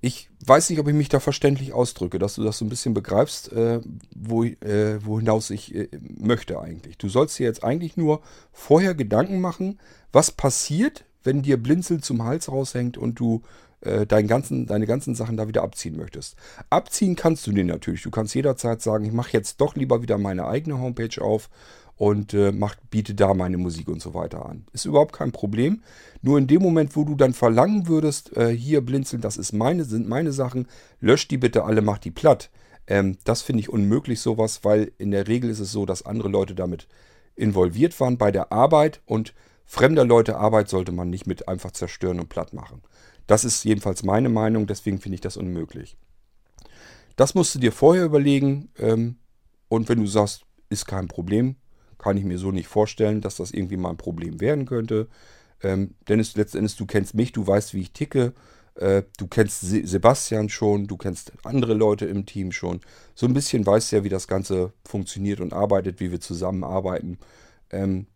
Ich weiß nicht, ob ich mich da verständlich ausdrücke, dass du das so ein bisschen begreifst, äh, wo, äh, wohinaus ich äh, möchte eigentlich. Du sollst dir jetzt eigentlich nur vorher Gedanken machen, was passiert, wenn dir Blinzel zum Hals raushängt und du äh, deinen ganzen, deine ganzen Sachen da wieder abziehen möchtest. Abziehen kannst du den natürlich. Du kannst jederzeit sagen, ich mache jetzt doch lieber wieder meine eigene Homepage auf und äh, mach, biete da meine Musik und so weiter an. Ist überhaupt kein Problem. Nur in dem Moment, wo du dann verlangen würdest, äh, hier blinzeln, das ist meine, sind meine Sachen, lösch die bitte alle, mach die platt. Ähm, das finde ich unmöglich sowas, weil in der Regel ist es so, dass andere Leute damit involviert waren bei der Arbeit und fremder Leute Arbeit sollte man nicht mit einfach zerstören und platt machen. Das ist jedenfalls meine Meinung, deswegen finde ich das unmöglich. Das musst du dir vorher überlegen ähm, und wenn du sagst, ist kein Problem, kann ich mir so nicht vorstellen, dass das irgendwie mal ein Problem werden könnte. Ähm, denn es, letztendlich, du kennst mich, du weißt, wie ich ticke. Äh, du kennst Se Sebastian schon, du kennst andere Leute im Team schon. So ein bisschen weißt du ja, wie das Ganze funktioniert und arbeitet, wie wir zusammenarbeiten. Ähm,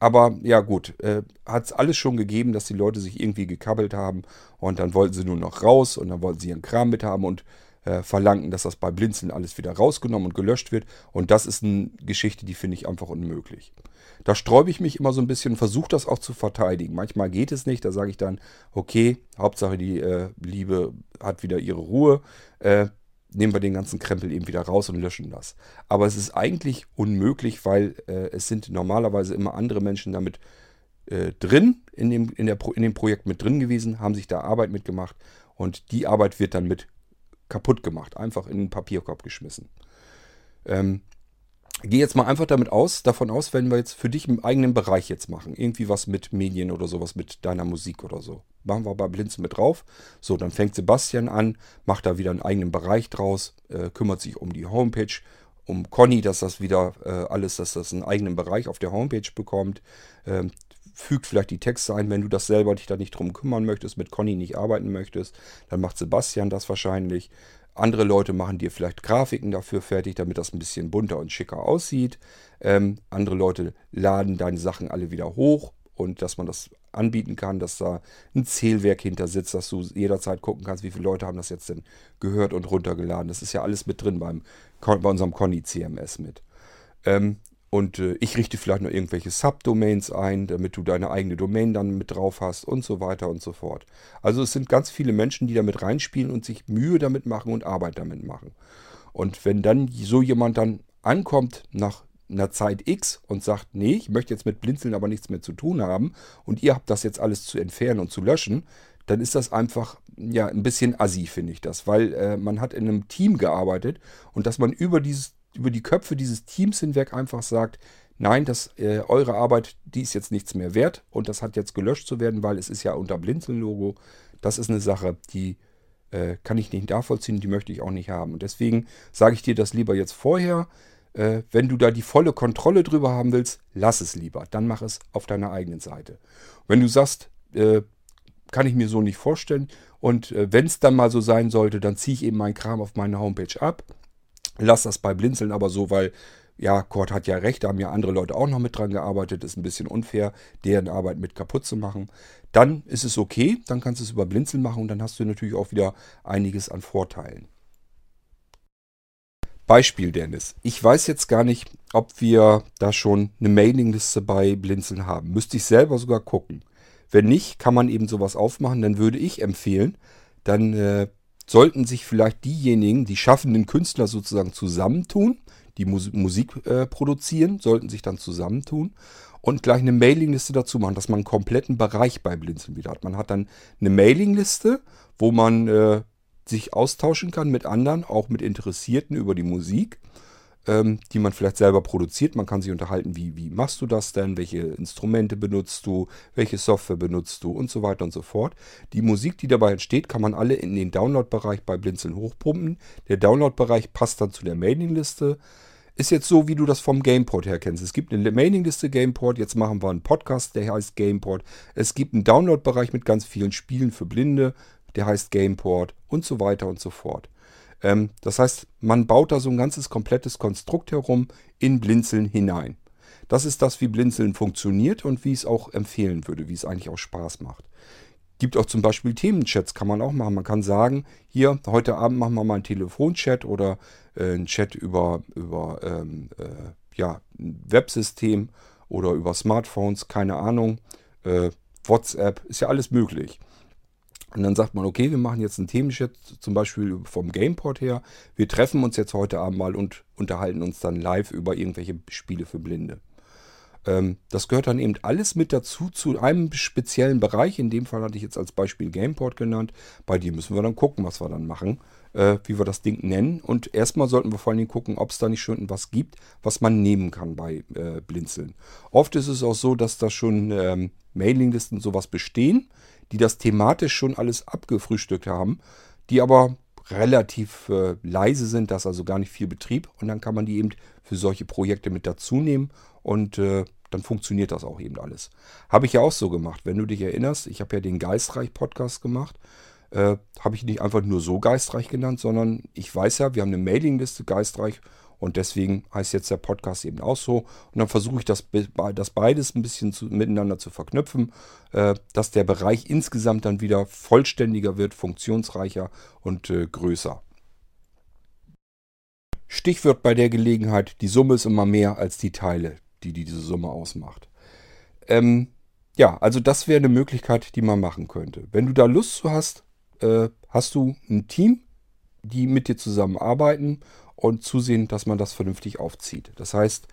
aber ja gut, äh, hat es alles schon gegeben, dass die Leute sich irgendwie gekabbelt haben und dann wollten sie nur noch raus und dann wollten sie ihren Kram mit haben und äh, verlangten, dass das bei Blinzeln alles wieder rausgenommen und gelöscht wird. Und das ist eine Geschichte, die finde ich einfach unmöglich. Da sträube ich mich immer so ein bisschen und versuche das auch zu verteidigen. Manchmal geht es nicht, da sage ich dann, okay, Hauptsache die äh, Liebe hat wieder ihre Ruhe. Nehmen wir den ganzen Krempel eben wieder raus und löschen das. Aber es ist eigentlich unmöglich, weil äh, es sind normalerweise immer andere Menschen damit äh, drin, in dem, in, der, in dem Projekt mit drin gewesen, haben sich da Arbeit mitgemacht und die Arbeit wird dann mit kaputt gemacht, einfach in den Papierkorb geschmissen. Ähm, Geh jetzt mal einfach damit aus, davon aus, wenn wir jetzt für dich im eigenen Bereich jetzt machen. Irgendwie was mit Medien oder sowas, mit deiner Musik oder so. Machen wir bei Blinzen mit drauf. So, dann fängt Sebastian an, macht da wieder einen eigenen Bereich draus, äh, kümmert sich um die Homepage, um Conny, dass das wieder äh, alles, dass das einen eigenen Bereich auf der Homepage bekommt. Ähm, fügt vielleicht die Texte ein, wenn du das selber dich da nicht drum kümmern möchtest, mit Conny nicht arbeiten möchtest, dann macht Sebastian das wahrscheinlich. Andere Leute machen dir vielleicht Grafiken dafür fertig, damit das ein bisschen bunter und schicker aussieht. Ähm, andere Leute laden deine Sachen alle wieder hoch und dass man das anbieten kann, dass da ein Zählwerk hinter sitzt, dass du jederzeit gucken kannst, wie viele Leute haben das jetzt denn gehört und runtergeladen. Das ist ja alles mit drin beim, bei unserem Conny CMS mit. Ähm, und äh, ich richte vielleicht noch irgendwelche Subdomains ein, damit du deine eigene Domain dann mit drauf hast und so weiter und so fort. Also es sind ganz viele Menschen, die damit reinspielen und sich Mühe damit machen und Arbeit damit machen. Und wenn dann so jemand dann ankommt nach einer Zeit X und sagt, nee, ich möchte jetzt mit Blinzeln aber nichts mehr zu tun haben und ihr habt das jetzt alles zu entfernen und zu löschen, dann ist das einfach ja ein bisschen assi, finde ich das, weil äh, man hat in einem Team gearbeitet und dass man über dieses über die Köpfe dieses Teams hinweg einfach sagt, nein, das, äh, eure Arbeit, die ist jetzt nichts mehr wert und das hat jetzt gelöscht zu werden, weil es ist ja unter Blinzeln-Logo. Das ist eine Sache, die äh, kann ich nicht nachvollziehen, die möchte ich auch nicht haben. Und deswegen sage ich dir das lieber jetzt vorher. Äh, wenn du da die volle Kontrolle drüber haben willst, lass es lieber. Dann mach es auf deiner eigenen Seite. Wenn du sagst, äh, kann ich mir so nicht vorstellen. Und äh, wenn es dann mal so sein sollte, dann ziehe ich eben meinen Kram auf meine Homepage ab Lass das bei Blinzeln aber so, weil ja, Kurt hat ja recht, da haben ja andere Leute auch noch mit dran gearbeitet. Ist ein bisschen unfair, deren Arbeit mit kaputt zu machen. Dann ist es okay, dann kannst du es über Blinzeln machen und dann hast du natürlich auch wieder einiges an Vorteilen. Beispiel, Dennis. Ich weiß jetzt gar nicht, ob wir da schon eine Mailingliste bei Blinzeln haben. Müsste ich selber sogar gucken. Wenn nicht, kann man eben sowas aufmachen. Dann würde ich empfehlen, dann äh, sollten sich vielleicht diejenigen, die schaffenden Künstler sozusagen zusammentun, die Mus Musik äh, produzieren, sollten sich dann zusammentun und gleich eine Mailingliste dazu machen, dass man einen kompletten Bereich bei Blinzeln wieder hat. Man hat dann eine Mailingliste, wo man äh, sich austauschen kann mit anderen, auch mit Interessierten über die Musik ähm, die man vielleicht selber produziert. Man kann sich unterhalten, wie, wie machst du das denn, welche Instrumente benutzt du, welche Software benutzt du und so weiter und so fort. Die Musik, die dabei entsteht, kann man alle in den Download-Bereich bei Blinzeln hochpumpen. Der Download-Bereich passt dann zu der Mailingliste. Ist jetzt so, wie du das vom Gameport her kennst. Es gibt eine Mailingliste Gameport, jetzt machen wir einen Podcast, der heißt Gameport. Es gibt einen Download-Bereich mit ganz vielen Spielen für Blinde, der heißt Gameport und so weiter und so fort. Ähm, das heißt, man baut da so ein ganzes komplettes Konstrukt herum in Blinzeln hinein. Das ist das, wie Blinzeln funktioniert und wie ich es auch empfehlen würde, wie es eigentlich auch Spaß macht. Gibt auch zum Beispiel Themenchats, kann man auch machen. Man kann sagen, hier, heute Abend machen wir mal einen Telefonchat oder äh, einen Chat über, über ähm, äh, ja, ein Websystem oder über Smartphones, keine Ahnung. Äh, WhatsApp, ist ja alles möglich. Und dann sagt man, okay, wir machen jetzt einen Themenchat, zum Beispiel vom Gameport her. Wir treffen uns jetzt heute Abend mal und unterhalten uns dann live über irgendwelche Spiele für Blinde. Ähm, das gehört dann eben alles mit dazu zu einem speziellen Bereich. In dem Fall hatte ich jetzt als Beispiel Gameport genannt. Bei dir müssen wir dann gucken, was wir dann machen, äh, wie wir das Ding nennen. Und erstmal sollten wir vor allen Dingen gucken, ob es da nicht schon was gibt, was man nehmen kann bei äh, Blinzeln. Oft ist es auch so, dass da schon ähm, Mailinglisten sowas bestehen die das thematisch schon alles abgefrühstückt haben, die aber relativ äh, leise sind, das ist also gar nicht viel Betrieb und dann kann man die eben für solche Projekte mit dazu nehmen und äh, dann funktioniert das auch eben alles. Habe ich ja auch so gemacht. Wenn du dich erinnerst, ich habe ja den Geistreich-Podcast gemacht. Äh, habe ich nicht einfach nur so Geistreich genannt, sondern ich weiß ja, wir haben eine Mailingliste Geistreich und deswegen heißt jetzt der Podcast eben auch so. Und dann versuche ich das, das beides ein bisschen zu, miteinander zu verknüpfen, äh, dass der Bereich insgesamt dann wieder vollständiger wird, funktionsreicher und äh, größer. Stichwort bei der Gelegenheit, die Summe ist immer mehr als die Teile, die, die diese Summe ausmacht. Ähm, ja, also das wäre eine Möglichkeit, die man machen könnte. Wenn du da Lust zu hast, äh, hast du ein Team, die mit dir zusammenarbeiten und zusehen, dass man das vernünftig aufzieht. Das heißt,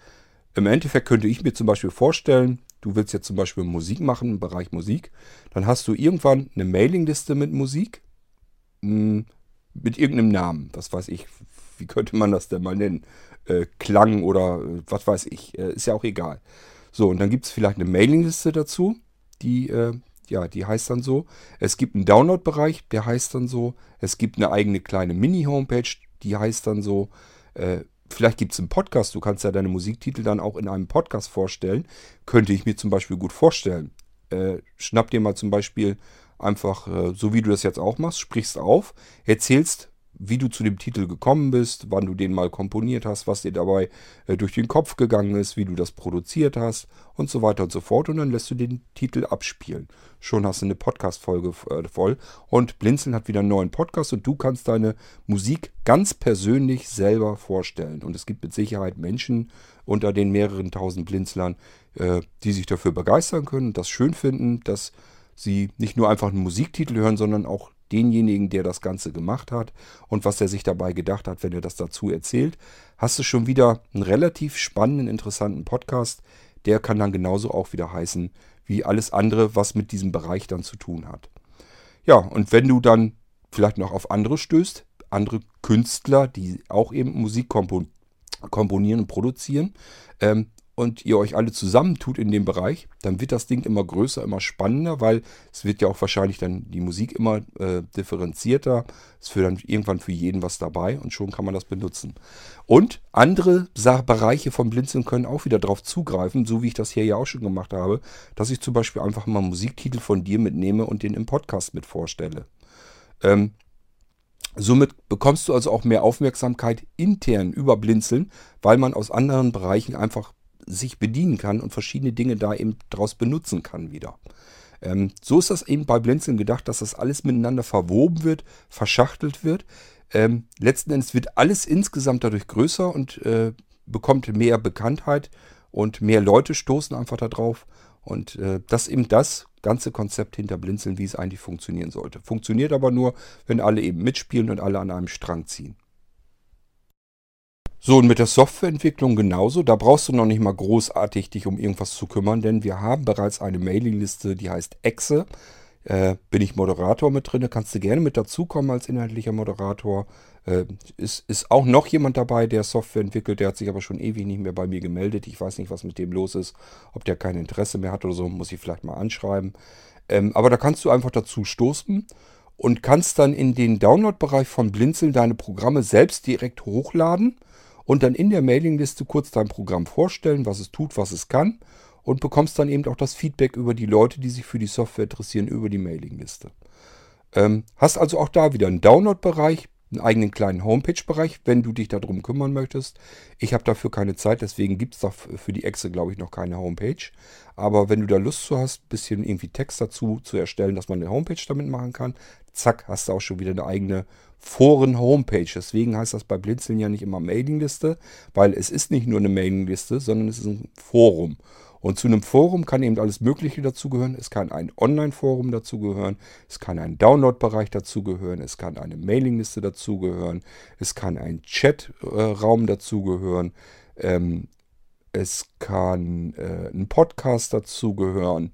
im Endeffekt könnte ich mir zum Beispiel vorstellen, du willst jetzt zum Beispiel Musik machen im Bereich Musik, dann hast du irgendwann eine Mailingliste mit Musik, mh, mit irgendeinem Namen. Was weiß ich, wie könnte man das denn mal nennen? Äh, Klang oder äh, was weiß ich, äh, ist ja auch egal. So, und dann gibt es vielleicht eine Mailingliste dazu, die, äh, ja, die heißt dann so. Es gibt einen Download-Bereich, der heißt dann so. Es gibt eine eigene kleine Mini-Homepage, die heißt dann so. Äh, vielleicht gibt es einen Podcast, du kannst ja deine Musiktitel dann auch in einem Podcast vorstellen. Könnte ich mir zum Beispiel gut vorstellen. Äh, schnapp dir mal zum Beispiel einfach, äh, so wie du das jetzt auch machst, sprichst auf, erzählst wie du zu dem Titel gekommen bist, wann du den mal komponiert hast, was dir dabei äh, durch den Kopf gegangen ist, wie du das produziert hast und so weiter und so fort. Und dann lässt du den Titel abspielen. Schon hast du eine Podcast-Folge äh, voll. Und Blinzeln hat wieder einen neuen Podcast und du kannst deine Musik ganz persönlich selber vorstellen. Und es gibt mit Sicherheit Menschen unter den mehreren tausend Blinzlern, äh, die sich dafür begeistern können, das schön finden, dass sie nicht nur einfach einen Musiktitel hören, sondern auch denjenigen, der das Ganze gemacht hat und was er sich dabei gedacht hat, wenn er das dazu erzählt, hast du schon wieder einen relativ spannenden, interessanten Podcast. Der kann dann genauso auch wieder heißen wie alles andere, was mit diesem Bereich dann zu tun hat. Ja, und wenn du dann vielleicht noch auf andere stößt, andere Künstler, die auch eben Musik komponieren und produzieren, ähm, und ihr euch alle zusammentut in dem Bereich, dann wird das Ding immer größer, immer spannender, weil es wird ja auch wahrscheinlich dann die Musik immer äh, differenzierter. Es wird dann irgendwann für jeden was dabei und schon kann man das benutzen. Und andere Bereiche vom Blinzeln können auch wieder darauf zugreifen, so wie ich das hier ja auch schon gemacht habe, dass ich zum Beispiel einfach mal Musiktitel von dir mitnehme und den im Podcast mit vorstelle. Ähm, Somit bekommst du also auch mehr Aufmerksamkeit intern über Blinzeln, weil man aus anderen Bereichen einfach sich bedienen kann und verschiedene Dinge da eben draus benutzen kann wieder. Ähm, so ist das eben bei Blinzeln gedacht, dass das alles miteinander verwoben wird, verschachtelt wird. Ähm, letzten Endes wird alles insgesamt dadurch größer und äh, bekommt mehr Bekanntheit und mehr Leute stoßen einfach darauf. Und äh, das ist eben das ganze Konzept hinter Blinzeln, wie es eigentlich funktionieren sollte. Funktioniert aber nur, wenn alle eben mitspielen und alle an einem Strang ziehen. So, und mit der Softwareentwicklung genauso. Da brauchst du noch nicht mal großartig dich um irgendwas zu kümmern, denn wir haben bereits eine Mailingliste, die heißt Exe. Äh, bin ich Moderator mit drin, kannst du gerne mit dazukommen als inhaltlicher Moderator. Äh, ist, ist auch noch jemand dabei, der Software entwickelt, der hat sich aber schon ewig nicht mehr bei mir gemeldet. Ich weiß nicht, was mit dem los ist, ob der kein Interesse mehr hat oder so, muss ich vielleicht mal anschreiben. Ähm, aber da kannst du einfach dazu stoßen und kannst dann in den Download-Bereich von Blinzeln deine Programme selbst direkt hochladen und dann in der Mailingliste kurz dein Programm vorstellen, was es tut, was es kann und bekommst dann eben auch das Feedback über die Leute, die sich für die Software interessieren, über die Mailingliste. Ähm, hast also auch da wieder einen Download-Bereich, einen eigenen kleinen Homepage-Bereich, wenn du dich darum kümmern möchtest. Ich habe dafür keine Zeit, deswegen gibt es da für die Exe, glaube ich, noch keine Homepage. Aber wenn du da Lust zu hast, ein bisschen irgendwie Text dazu zu erstellen, dass man eine Homepage damit machen kann, zack, hast du auch schon wieder eine eigene Foren-Homepage. Deswegen heißt das bei Blinzeln ja nicht immer Mailingliste, weil es ist nicht nur eine Mailingliste, sondern es ist ein Forum. Und zu einem Forum kann eben alles Mögliche dazugehören. Es kann ein Online-Forum dazugehören, es kann ein Download-Bereich dazugehören, es kann eine Mailingliste dazugehören, es kann ein Chat-Raum dazugehören, ähm, es kann äh, ein Podcast dazugehören,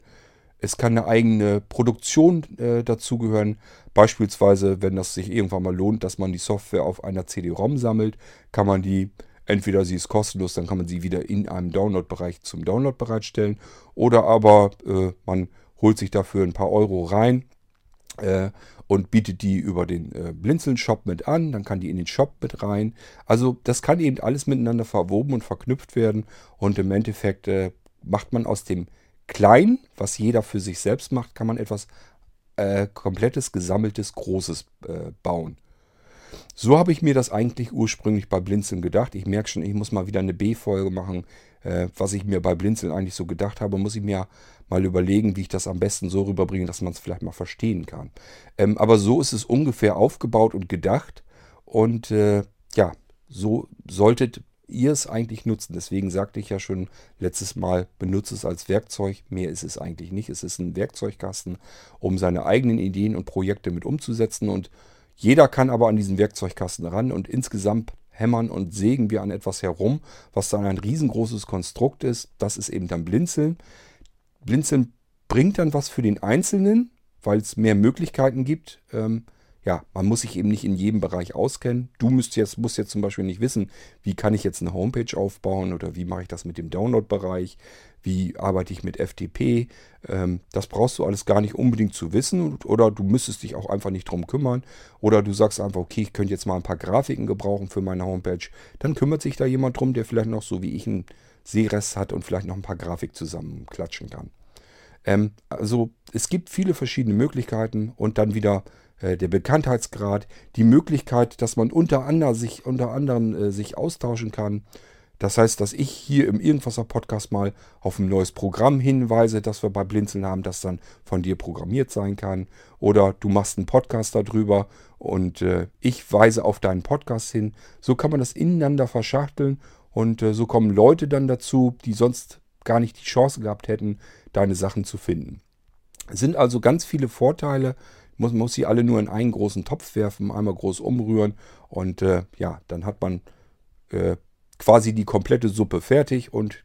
es kann eine eigene Produktion äh, dazugehören. Beispielsweise, wenn das sich irgendwann mal lohnt, dass man die Software auf einer CD-ROM sammelt, kann man die, entweder sie ist kostenlos, dann kann man sie wieder in einem Download-Bereich zum Download bereitstellen. Oder aber äh, man holt sich dafür ein paar Euro rein äh, und bietet die über den äh, Blinzeln-Shop mit an. Dann kann die in den Shop mit rein. Also das kann eben alles miteinander verwoben und verknüpft werden. Und im Endeffekt äh, macht man aus dem Kleinen, was jeder für sich selbst macht, kann man etwas äh, komplettes, gesammeltes, großes äh, bauen. So habe ich mir das eigentlich ursprünglich bei Blinzeln gedacht. Ich merke schon, ich muss mal wieder eine B-Folge machen, äh, was ich mir bei Blinzeln eigentlich so gedacht habe. Muss ich mir mal überlegen, wie ich das am besten so rüberbringe, dass man es vielleicht mal verstehen kann. Ähm, aber so ist es ungefähr aufgebaut und gedacht. Und äh, ja, so solltet ihr es eigentlich nutzen. Deswegen sagte ich ja schon letztes Mal, benutze es als Werkzeug. Mehr ist es eigentlich nicht. Es ist ein Werkzeugkasten, um seine eigenen Ideen und Projekte mit umzusetzen. Und jeder kann aber an diesen Werkzeugkasten ran und insgesamt hämmern und sägen wir an etwas herum, was dann ein riesengroßes Konstrukt ist. Das ist eben dann Blinzeln. Blinzeln bringt dann was für den Einzelnen, weil es mehr Möglichkeiten gibt. Ähm, ja, man muss sich eben nicht in jedem Bereich auskennen. Du musst jetzt, musst jetzt zum Beispiel nicht wissen, wie kann ich jetzt eine Homepage aufbauen oder wie mache ich das mit dem Download-Bereich, wie arbeite ich mit FTP. Ähm, das brauchst du alles gar nicht unbedingt zu wissen oder du müsstest dich auch einfach nicht drum kümmern. Oder du sagst einfach, okay, ich könnte jetzt mal ein paar Grafiken gebrauchen für meine Homepage. Dann kümmert sich da jemand drum, der vielleicht noch so wie ich einen Sehrest hat und vielleicht noch ein paar Grafik zusammenklatschen kann. Ähm, also es gibt viele verschiedene Möglichkeiten und dann wieder der Bekanntheitsgrad, die Möglichkeit, dass man unter anderem sich, unter anderem, äh, sich austauschen kann. Das heißt, dass ich hier im Irgendwasser Podcast mal auf ein neues Programm hinweise, das wir bei Blinzeln haben, das dann von dir programmiert sein kann. Oder du machst einen Podcast darüber und äh, ich weise auf deinen Podcast hin. So kann man das ineinander verschachteln und äh, so kommen Leute dann dazu, die sonst gar nicht die Chance gehabt hätten, deine Sachen zu finden. Es sind also ganz viele Vorteile muss, muss sie alle nur in einen großen Topf werfen, einmal groß umrühren und äh, ja, dann hat man äh, quasi die komplette Suppe fertig und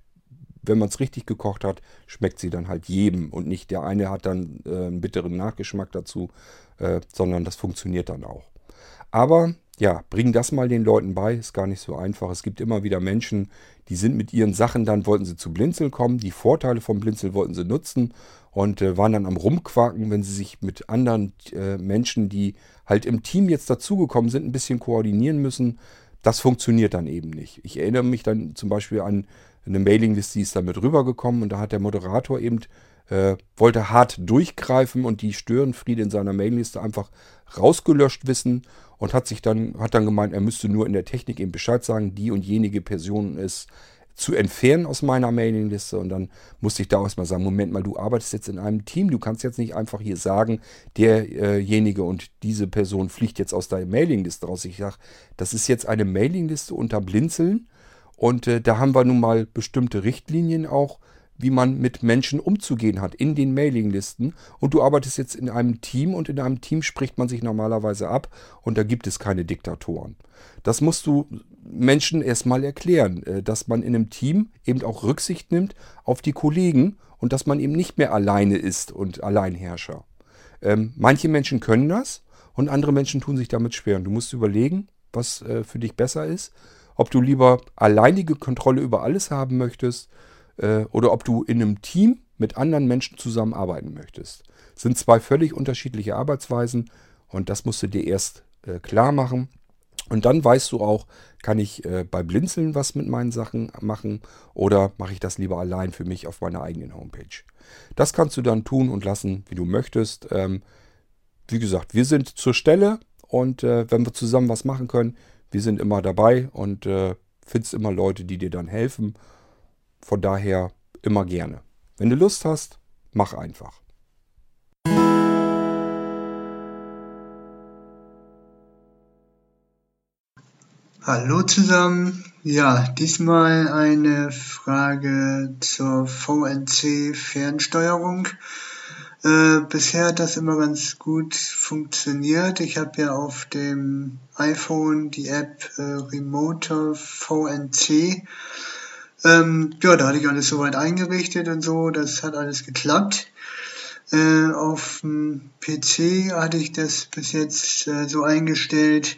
wenn man es richtig gekocht hat, schmeckt sie dann halt jedem und nicht der eine hat dann äh, einen bitteren Nachgeschmack dazu, äh, sondern das funktioniert dann auch. Aber ja, bring das mal den Leuten bei, ist gar nicht so einfach. Es gibt immer wieder Menschen, die sind mit ihren Sachen, dann wollten sie zu Blinzeln kommen, die Vorteile vom Blinzeln wollten sie nutzen und äh, waren dann am Rumquaken, wenn sie sich mit anderen äh, Menschen, die halt im Team jetzt dazugekommen sind, ein bisschen koordinieren müssen. Das funktioniert dann eben nicht. Ich erinnere mich dann zum Beispiel an eine Mailingliste, die ist damit rübergekommen und da hat der Moderator eben äh, wollte hart durchgreifen und die Störenfriede in seiner Mailingliste einfach rausgelöscht wissen und hat sich dann, hat dann gemeint, er müsste nur in der Technik eben Bescheid sagen, die und jenige Person ist zu entfernen aus meiner Mailingliste. Und dann musste ich da erstmal sagen, Moment mal, du arbeitest jetzt in einem Team, du kannst jetzt nicht einfach hier sagen, derjenige und diese Person fliegt jetzt aus deiner Mailingliste raus. Ich sage, das ist jetzt eine Mailingliste unter Blinzeln und äh, da haben wir nun mal bestimmte Richtlinien auch, wie man mit Menschen umzugehen hat in den Mailinglisten. Und du arbeitest jetzt in einem Team und in einem Team spricht man sich normalerweise ab und da gibt es keine Diktatoren. Das musst du Menschen erstmal erklären, äh, dass man in einem Team eben auch Rücksicht nimmt auf die Kollegen und dass man eben nicht mehr alleine ist und Alleinherrscher. Ähm, manche Menschen können das und andere Menschen tun sich damit schwer. Und du musst überlegen, was äh, für dich besser ist. Ob du lieber alleinige Kontrolle über alles haben möchtest äh, oder ob du in einem Team mit anderen Menschen zusammenarbeiten möchtest. Das sind zwei völlig unterschiedliche Arbeitsweisen und das musst du dir erst äh, klar machen. Und dann weißt du auch, kann ich äh, bei Blinzeln was mit meinen Sachen machen oder mache ich das lieber allein für mich auf meiner eigenen Homepage. Das kannst du dann tun und lassen, wie du möchtest. Ähm, wie gesagt, wir sind zur Stelle und äh, wenn wir zusammen was machen können, wir sind immer dabei und äh, findest immer Leute, die dir dann helfen von daher immer gerne. Wenn du Lust hast, mach einfach. Hallo zusammen. Ja, diesmal eine Frage zur VNC-Fernsteuerung. Äh, bisher hat das immer ganz gut funktioniert. Ich habe ja auf dem iPhone die App äh, Remoter VNC ähm, ja, da hatte ich alles soweit eingerichtet und so, das hat alles geklappt. Äh, auf dem PC hatte ich das bis jetzt äh, so eingestellt,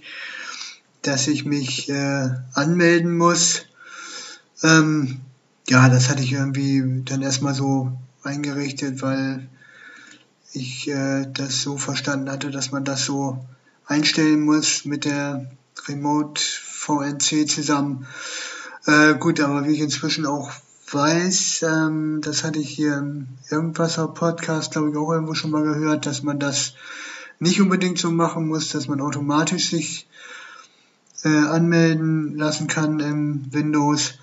dass ich mich äh, anmelden muss. Ähm, ja, das hatte ich irgendwie dann erstmal so eingerichtet, weil ich äh, das so verstanden hatte, dass man das so einstellen muss mit der Remote VNC zusammen. Äh, gut, aber wie ich inzwischen auch weiß, ähm, das hatte ich hier im Irgendwasser Podcast, glaube ich, auch irgendwo schon mal gehört, dass man das nicht unbedingt so machen muss, dass man automatisch sich äh, anmelden lassen kann im Windows.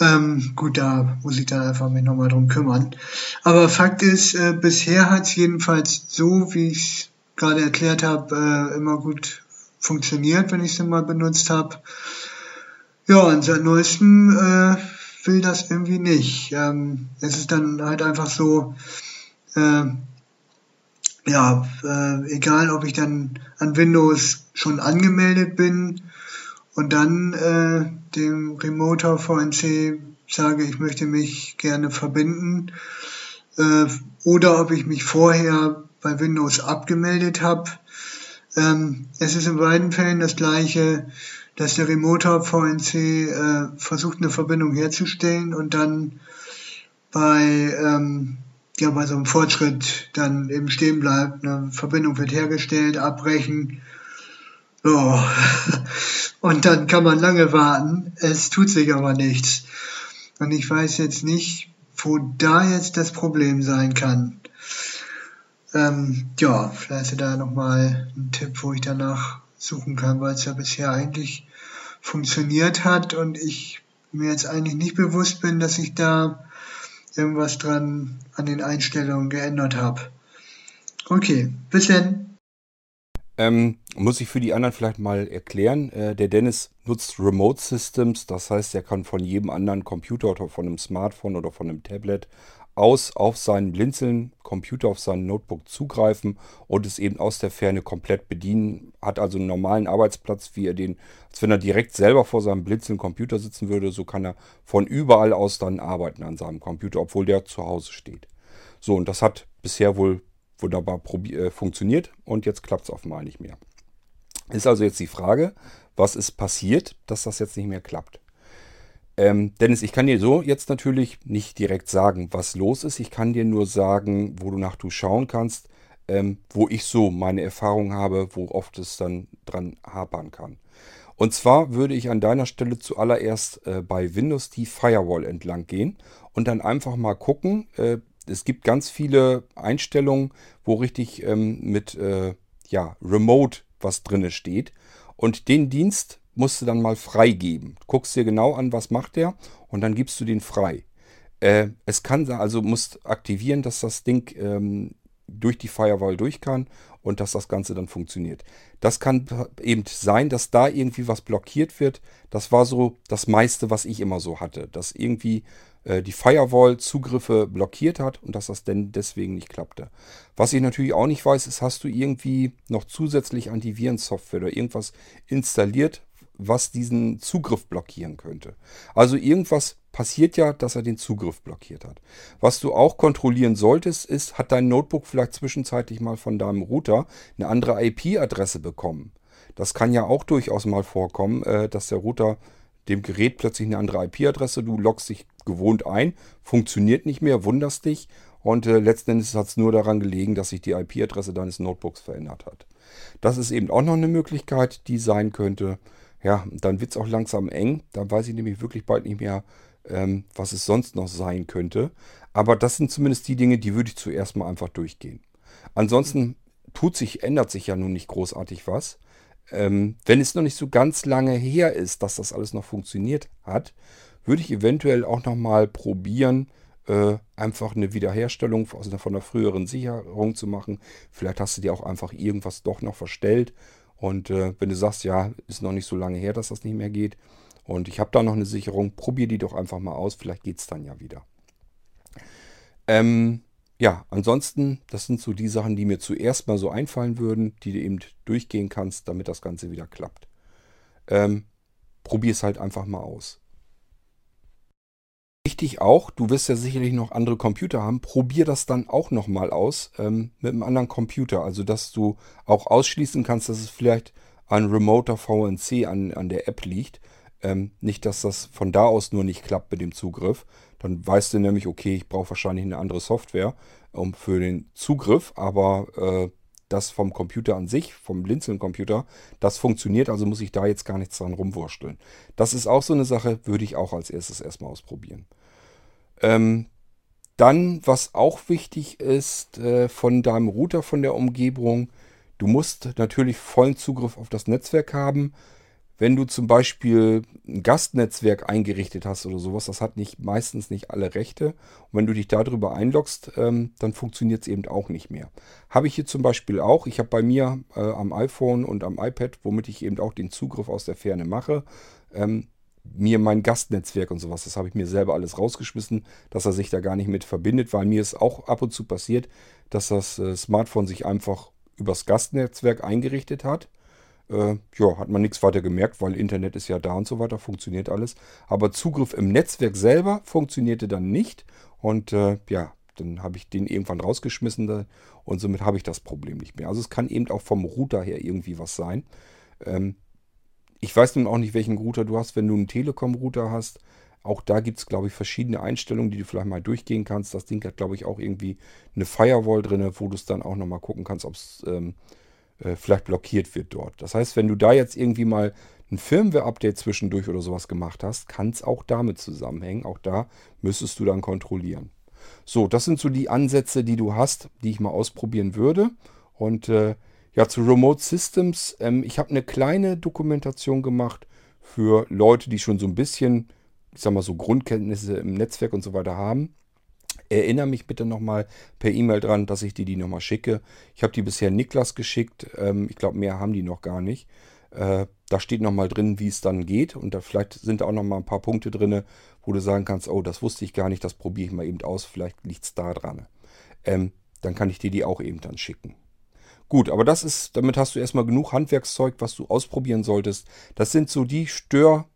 Ähm, gut, da muss ich dann einfach mich nochmal drum kümmern. Aber Fakt ist, äh, bisher hat es jedenfalls so, wie ich gerade erklärt habe, äh, immer gut funktioniert, wenn ich es mal benutzt habe. Ja, und seit neuestem äh, will das irgendwie nicht. Ähm, es ist dann halt einfach so, äh, ja, äh, egal ob ich dann an Windows schon angemeldet bin und dann äh, dem Remoter VNC sage, ich möchte mich gerne verbinden, äh, oder ob ich mich vorher bei Windows abgemeldet habe. Ähm, es ist in beiden Fällen das gleiche, dass der Remote Hub VNC äh, versucht eine Verbindung herzustellen und dann bei ähm, ja bei so einem Fortschritt dann eben stehen bleibt. Eine Verbindung wird hergestellt, abbrechen. Oh. Und dann kann man lange warten. Es tut sich aber nichts. Und ich weiß jetzt nicht, wo da jetzt das Problem sein kann. Ähm, ja, vielleicht da nochmal ein Tipp, wo ich danach suchen kann, weil es ja bisher eigentlich funktioniert hat und ich mir jetzt eigentlich nicht bewusst bin, dass ich da irgendwas dran an den Einstellungen geändert habe. Okay, bis dann. Ähm, muss ich für die anderen vielleicht mal erklären. Äh, der Dennis nutzt Remote Systems, das heißt, er kann von jedem anderen Computer oder von einem Smartphone oder von einem Tablet aus auf seinen Blinzeln Computer, auf seinen Notebook zugreifen und es eben aus der Ferne komplett bedienen. Hat also einen normalen Arbeitsplatz, wie er den, als wenn er direkt selber vor seinem Blinzeln Computer sitzen würde. So kann er von überall aus dann arbeiten an seinem Computer, obwohl der zu Hause steht. So, und das hat bisher wohl wunderbar äh, funktioniert und jetzt klappt es einmal nicht mehr. Ist also jetzt die Frage, was ist passiert, dass das jetzt nicht mehr klappt? Ähm, Dennis, ich kann dir so jetzt natürlich nicht direkt sagen, was los ist. Ich kann dir nur sagen, wo du nach du schauen kannst, ähm, wo ich so meine Erfahrung habe, wo oft es dann dran hapern kann. Und zwar würde ich an deiner Stelle zuallererst äh, bei Windows die Firewall entlang gehen und dann einfach mal gucken. Äh, es gibt ganz viele Einstellungen, wo richtig ähm, mit äh, ja, Remote was drinne steht. Und den Dienst musst du dann mal freigeben. Guckst dir genau an, was macht der und dann gibst du den frei. Äh, es kann also musst aktivieren, dass das Ding ähm, durch die Firewall durch kann und dass das Ganze dann funktioniert. Das kann eben sein, dass da irgendwie was blockiert wird. Das war so das meiste, was ich immer so hatte, dass irgendwie äh, die Firewall Zugriffe blockiert hat und dass das denn deswegen nicht klappte. Was ich natürlich auch nicht weiß, ist, hast du irgendwie noch zusätzlich Antivirensoftware oder irgendwas installiert, was diesen Zugriff blockieren könnte. Also irgendwas passiert ja, dass er den Zugriff blockiert hat. Was du auch kontrollieren solltest, ist, hat dein Notebook vielleicht zwischenzeitlich mal von deinem Router eine andere IP-Adresse bekommen. Das kann ja auch durchaus mal vorkommen, äh, dass der Router dem Gerät plötzlich eine andere IP-Adresse, du loggst dich gewohnt ein, funktioniert nicht mehr, wunderst dich und äh, letzten Endes hat es nur daran gelegen, dass sich die IP-Adresse deines Notebooks verändert hat. Das ist eben auch noch eine Möglichkeit, die sein könnte. Ja, dann wird es auch langsam eng. Dann weiß ich nämlich wirklich bald nicht mehr, ähm, was es sonst noch sein könnte. Aber das sind zumindest die Dinge, die würde ich zuerst mal einfach durchgehen. Ansonsten tut sich, ändert sich ja nun nicht großartig was. Ähm, wenn es noch nicht so ganz lange her ist, dass das alles noch funktioniert hat, würde ich eventuell auch noch mal probieren, äh, einfach eine Wiederherstellung von der früheren Sicherung zu machen. Vielleicht hast du dir auch einfach irgendwas doch noch verstellt und äh, wenn du sagst, ja, ist noch nicht so lange her, dass das nicht mehr geht und ich habe da noch eine Sicherung, probier die doch einfach mal aus, vielleicht geht es dann ja wieder. Ähm, ja, ansonsten, das sind so die Sachen, die mir zuerst mal so einfallen würden, die du eben durchgehen kannst, damit das Ganze wieder klappt. Ähm, probier es halt einfach mal aus. Wichtig auch, du wirst ja sicherlich noch andere Computer haben, probier das dann auch nochmal aus ähm, mit einem anderen Computer. Also dass du auch ausschließen kannst, dass es vielleicht an Remoter VNC an, an der App liegt. Ähm, nicht, dass das von da aus nur nicht klappt mit dem Zugriff. Dann weißt du nämlich, okay, ich brauche wahrscheinlich eine andere Software um, für den Zugriff, aber äh, das vom Computer an sich, vom Blinzeln-Computer, das funktioniert, also muss ich da jetzt gar nichts dran rumwursteln. Das ist auch so eine Sache, würde ich auch als erstes erstmal ausprobieren. Ähm, dann, was auch wichtig ist, äh, von deinem Router, von der Umgebung, du musst natürlich vollen Zugriff auf das Netzwerk haben. Wenn du zum Beispiel ein Gastnetzwerk eingerichtet hast oder sowas, das hat nicht, meistens nicht alle Rechte. Und wenn du dich darüber einloggst, ähm, dann funktioniert es eben auch nicht mehr. Habe ich hier zum Beispiel auch. Ich habe bei mir äh, am iPhone und am iPad, womit ich eben auch den Zugriff aus der Ferne mache, ähm, mir mein Gastnetzwerk und sowas, das habe ich mir selber alles rausgeschmissen, dass er sich da gar nicht mit verbindet, weil mir ist auch ab und zu passiert, dass das äh, Smartphone sich einfach übers Gastnetzwerk eingerichtet hat äh, ja, hat man nichts weiter gemerkt, weil Internet ist ja da und so weiter, funktioniert alles. Aber Zugriff im Netzwerk selber funktionierte dann nicht. Und äh, ja, dann habe ich den irgendwann rausgeschmissen und somit habe ich das Problem nicht mehr. Also es kann eben auch vom Router her irgendwie was sein. Ähm, ich weiß nun auch nicht, welchen Router du hast, wenn du einen Telekom-Router hast. Auch da gibt es, glaube ich, verschiedene Einstellungen, die du vielleicht mal durchgehen kannst. Das Ding hat, glaube ich, auch irgendwie eine Firewall drin, wo du es dann auch nochmal gucken kannst, ob es ähm, äh, vielleicht blockiert wird dort. Das heißt, wenn du da jetzt irgendwie mal ein Firmware-Update zwischendurch oder sowas gemacht hast, kann es auch damit zusammenhängen. Auch da müsstest du dann kontrollieren. So, das sind so die Ansätze, die du hast, die ich mal ausprobieren würde. Und äh, ja, zu Remote Systems. Ähm, ich habe eine kleine Dokumentation gemacht für Leute, die schon so ein bisschen, ich sag mal so Grundkenntnisse im Netzwerk und so weiter haben. Erinnere mich bitte nochmal per E-Mail dran, dass ich dir die nochmal schicke. Ich habe die bisher Niklas geschickt. Ähm, ich glaube, mehr haben die noch gar nicht. Äh, da steht nochmal drin, wie es dann geht. Und da vielleicht sind da auch nochmal ein paar Punkte drin, wo du sagen kannst, oh, das wusste ich gar nicht, das probiere ich mal eben aus. Vielleicht liegt es da dran. Ähm, dann kann ich dir die auch eben dann schicken. Gut, aber das ist, damit hast du erstmal genug Handwerkszeug, was du ausprobieren solltest. Das sind so die Störanfälle,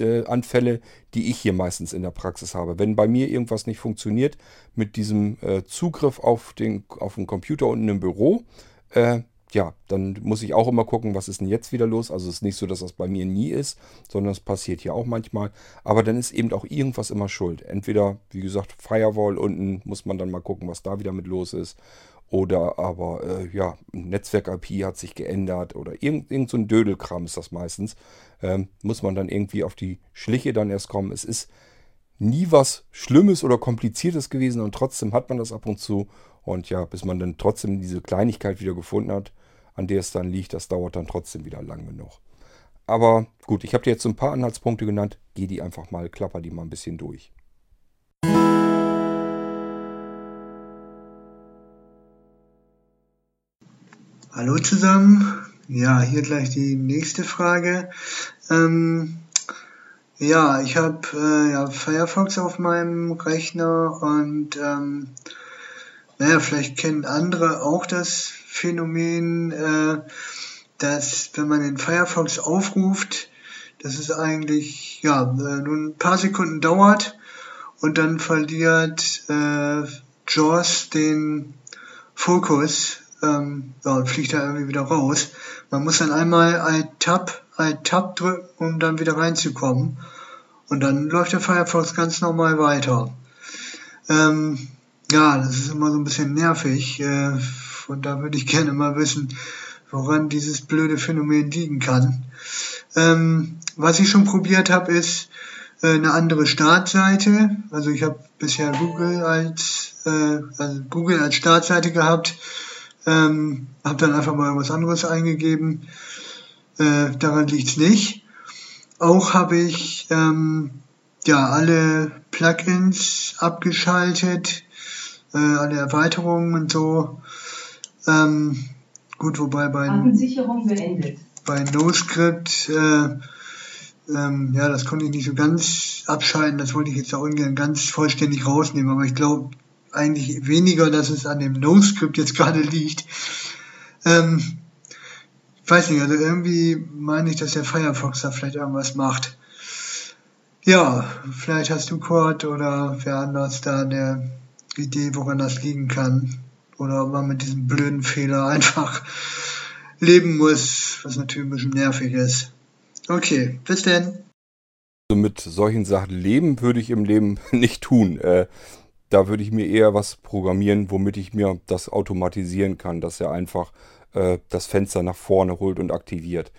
äh, die ich hier meistens in der Praxis habe. Wenn bei mir irgendwas nicht funktioniert mit diesem äh, Zugriff auf den, auf den Computer unten im Büro, äh, ja, dann muss ich auch immer gucken, was ist denn jetzt wieder los. Also es ist nicht so, dass das bei mir nie ist, sondern es passiert hier auch manchmal. Aber dann ist eben auch irgendwas immer schuld. Entweder, wie gesagt, Firewall unten muss man dann mal gucken, was da wieder mit los ist. Oder aber, äh, ja, Netzwerk-IP hat sich geändert oder irgend, irgend so ein Dödelkram ist das meistens. Ähm, muss man dann irgendwie auf die Schliche dann erst kommen. Es ist nie was Schlimmes oder Kompliziertes gewesen und trotzdem hat man das ab und zu. Und ja, bis man dann trotzdem diese Kleinigkeit wieder gefunden hat, an der es dann liegt, das dauert dann trotzdem wieder lang genug. Aber gut, ich habe dir jetzt so ein paar Anhaltspunkte genannt. Geh die einfach mal, klapper die mal ein bisschen durch. Hallo zusammen. Ja, hier gleich die nächste Frage. Ähm, ja, ich habe äh, ja, Firefox auf meinem Rechner und ähm, naja, vielleicht kennen andere auch das Phänomen, äh, dass wenn man den Firefox aufruft, dass es eigentlich ja äh, nur ein paar Sekunden dauert und dann verliert äh, JAWS den Fokus ähm, ja, fliegt da irgendwie wieder raus. Man muss dann einmal Alt-Tab, Alt-Tab drücken, um dann wieder reinzukommen. Und dann läuft der Firefox ganz normal weiter. Ähm, ja, das ist immer so ein bisschen nervig. Äh, und da würde ich gerne mal wissen, woran dieses blöde Phänomen liegen kann. Ähm, was ich schon probiert habe, ist äh, eine andere Startseite. Also ich habe bisher Google als äh, also Google als Startseite gehabt ähm, habe dann einfach mal was anderes eingegeben. Äh, daran liegt's nicht. Auch habe ich ähm, ja alle Plugins abgeschaltet, äh, alle Erweiterungen und so. Ähm, gut, wobei bei, bei NoScript, äh, ähm, ja, das konnte ich nicht so ganz abschalten. Das wollte ich jetzt auch ungern ganz vollständig rausnehmen. Aber ich glaube, eigentlich weniger, dass es an dem No-Script jetzt gerade liegt. Ähm, ich weiß nicht, also irgendwie meine ich, dass der Firefox da vielleicht irgendwas macht. Ja, vielleicht hast du Kurt oder wer anders da eine Idee, woran das liegen kann. Oder ob man mit diesem blöden Fehler einfach leben muss, was natürlich ein bisschen nervig ist. Okay, bis denn. Also mit solchen Sachen leben würde ich im Leben nicht tun. Äh, da würde ich mir eher was programmieren, womit ich mir das automatisieren kann, dass er einfach äh, das Fenster nach vorne holt und aktiviert.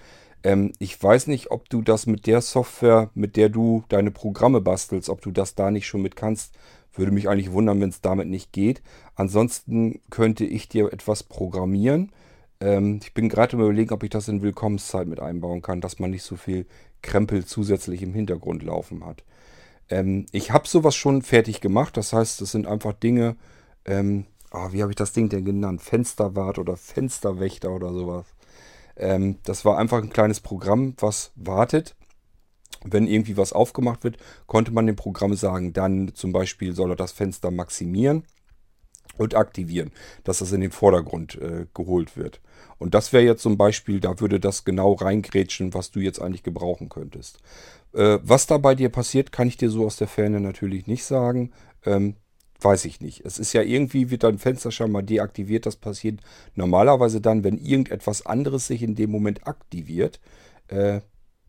Ähm, ich weiß nicht, ob du das mit der Software, mit der du deine Programme bastelst, ob du das da nicht schon mit kannst. Würde mich eigentlich wundern, wenn es damit nicht geht. Ansonsten könnte ich dir etwas programmieren. Ähm, ich bin gerade überlegen, ob ich das in Willkommenszeit mit einbauen kann, dass man nicht so viel Krempel zusätzlich im Hintergrund laufen hat. Ähm, ich habe sowas schon fertig gemacht. Das heißt, es sind einfach Dinge, ähm, oh, wie habe ich das Ding denn genannt? Fensterwart oder Fensterwächter oder sowas. Ähm, das war einfach ein kleines Programm, was wartet. Wenn irgendwie was aufgemacht wird, konnte man dem Programm sagen, dann zum Beispiel soll er das Fenster maximieren und aktivieren, dass das in den Vordergrund äh, geholt wird. Und das wäre jetzt zum Beispiel, da würde das genau reingrätschen, was du jetzt eigentlich gebrauchen könntest. Äh, was da bei dir passiert, kann ich dir so aus der Ferne natürlich nicht sagen. Ähm, weiß ich nicht. Es ist ja irgendwie, wird dann Fenster schon mal deaktiviert. Das passiert normalerweise dann, wenn irgendetwas anderes sich in dem Moment aktiviert. Äh,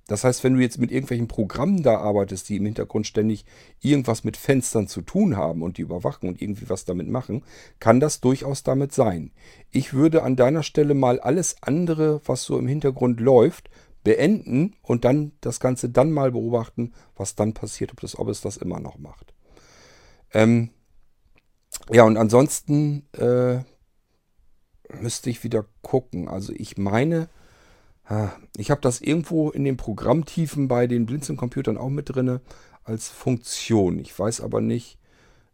das heißt, wenn du jetzt mit irgendwelchen Programmen da arbeitest, die im Hintergrund ständig irgendwas mit Fenstern zu tun haben und die überwachen und irgendwie was damit machen, kann das durchaus damit sein. Ich würde an deiner Stelle mal alles andere, was so im Hintergrund läuft, beenden und dann das Ganze dann mal beobachten, was dann passiert, ob, das, ob es das immer noch macht. Ähm, ja, und ansonsten äh, müsste ich wieder gucken. Also ich meine, ich habe das irgendwo in den Programmtiefen bei den Blinzeln-Computern auch mit drin als Funktion. Ich weiß aber nicht,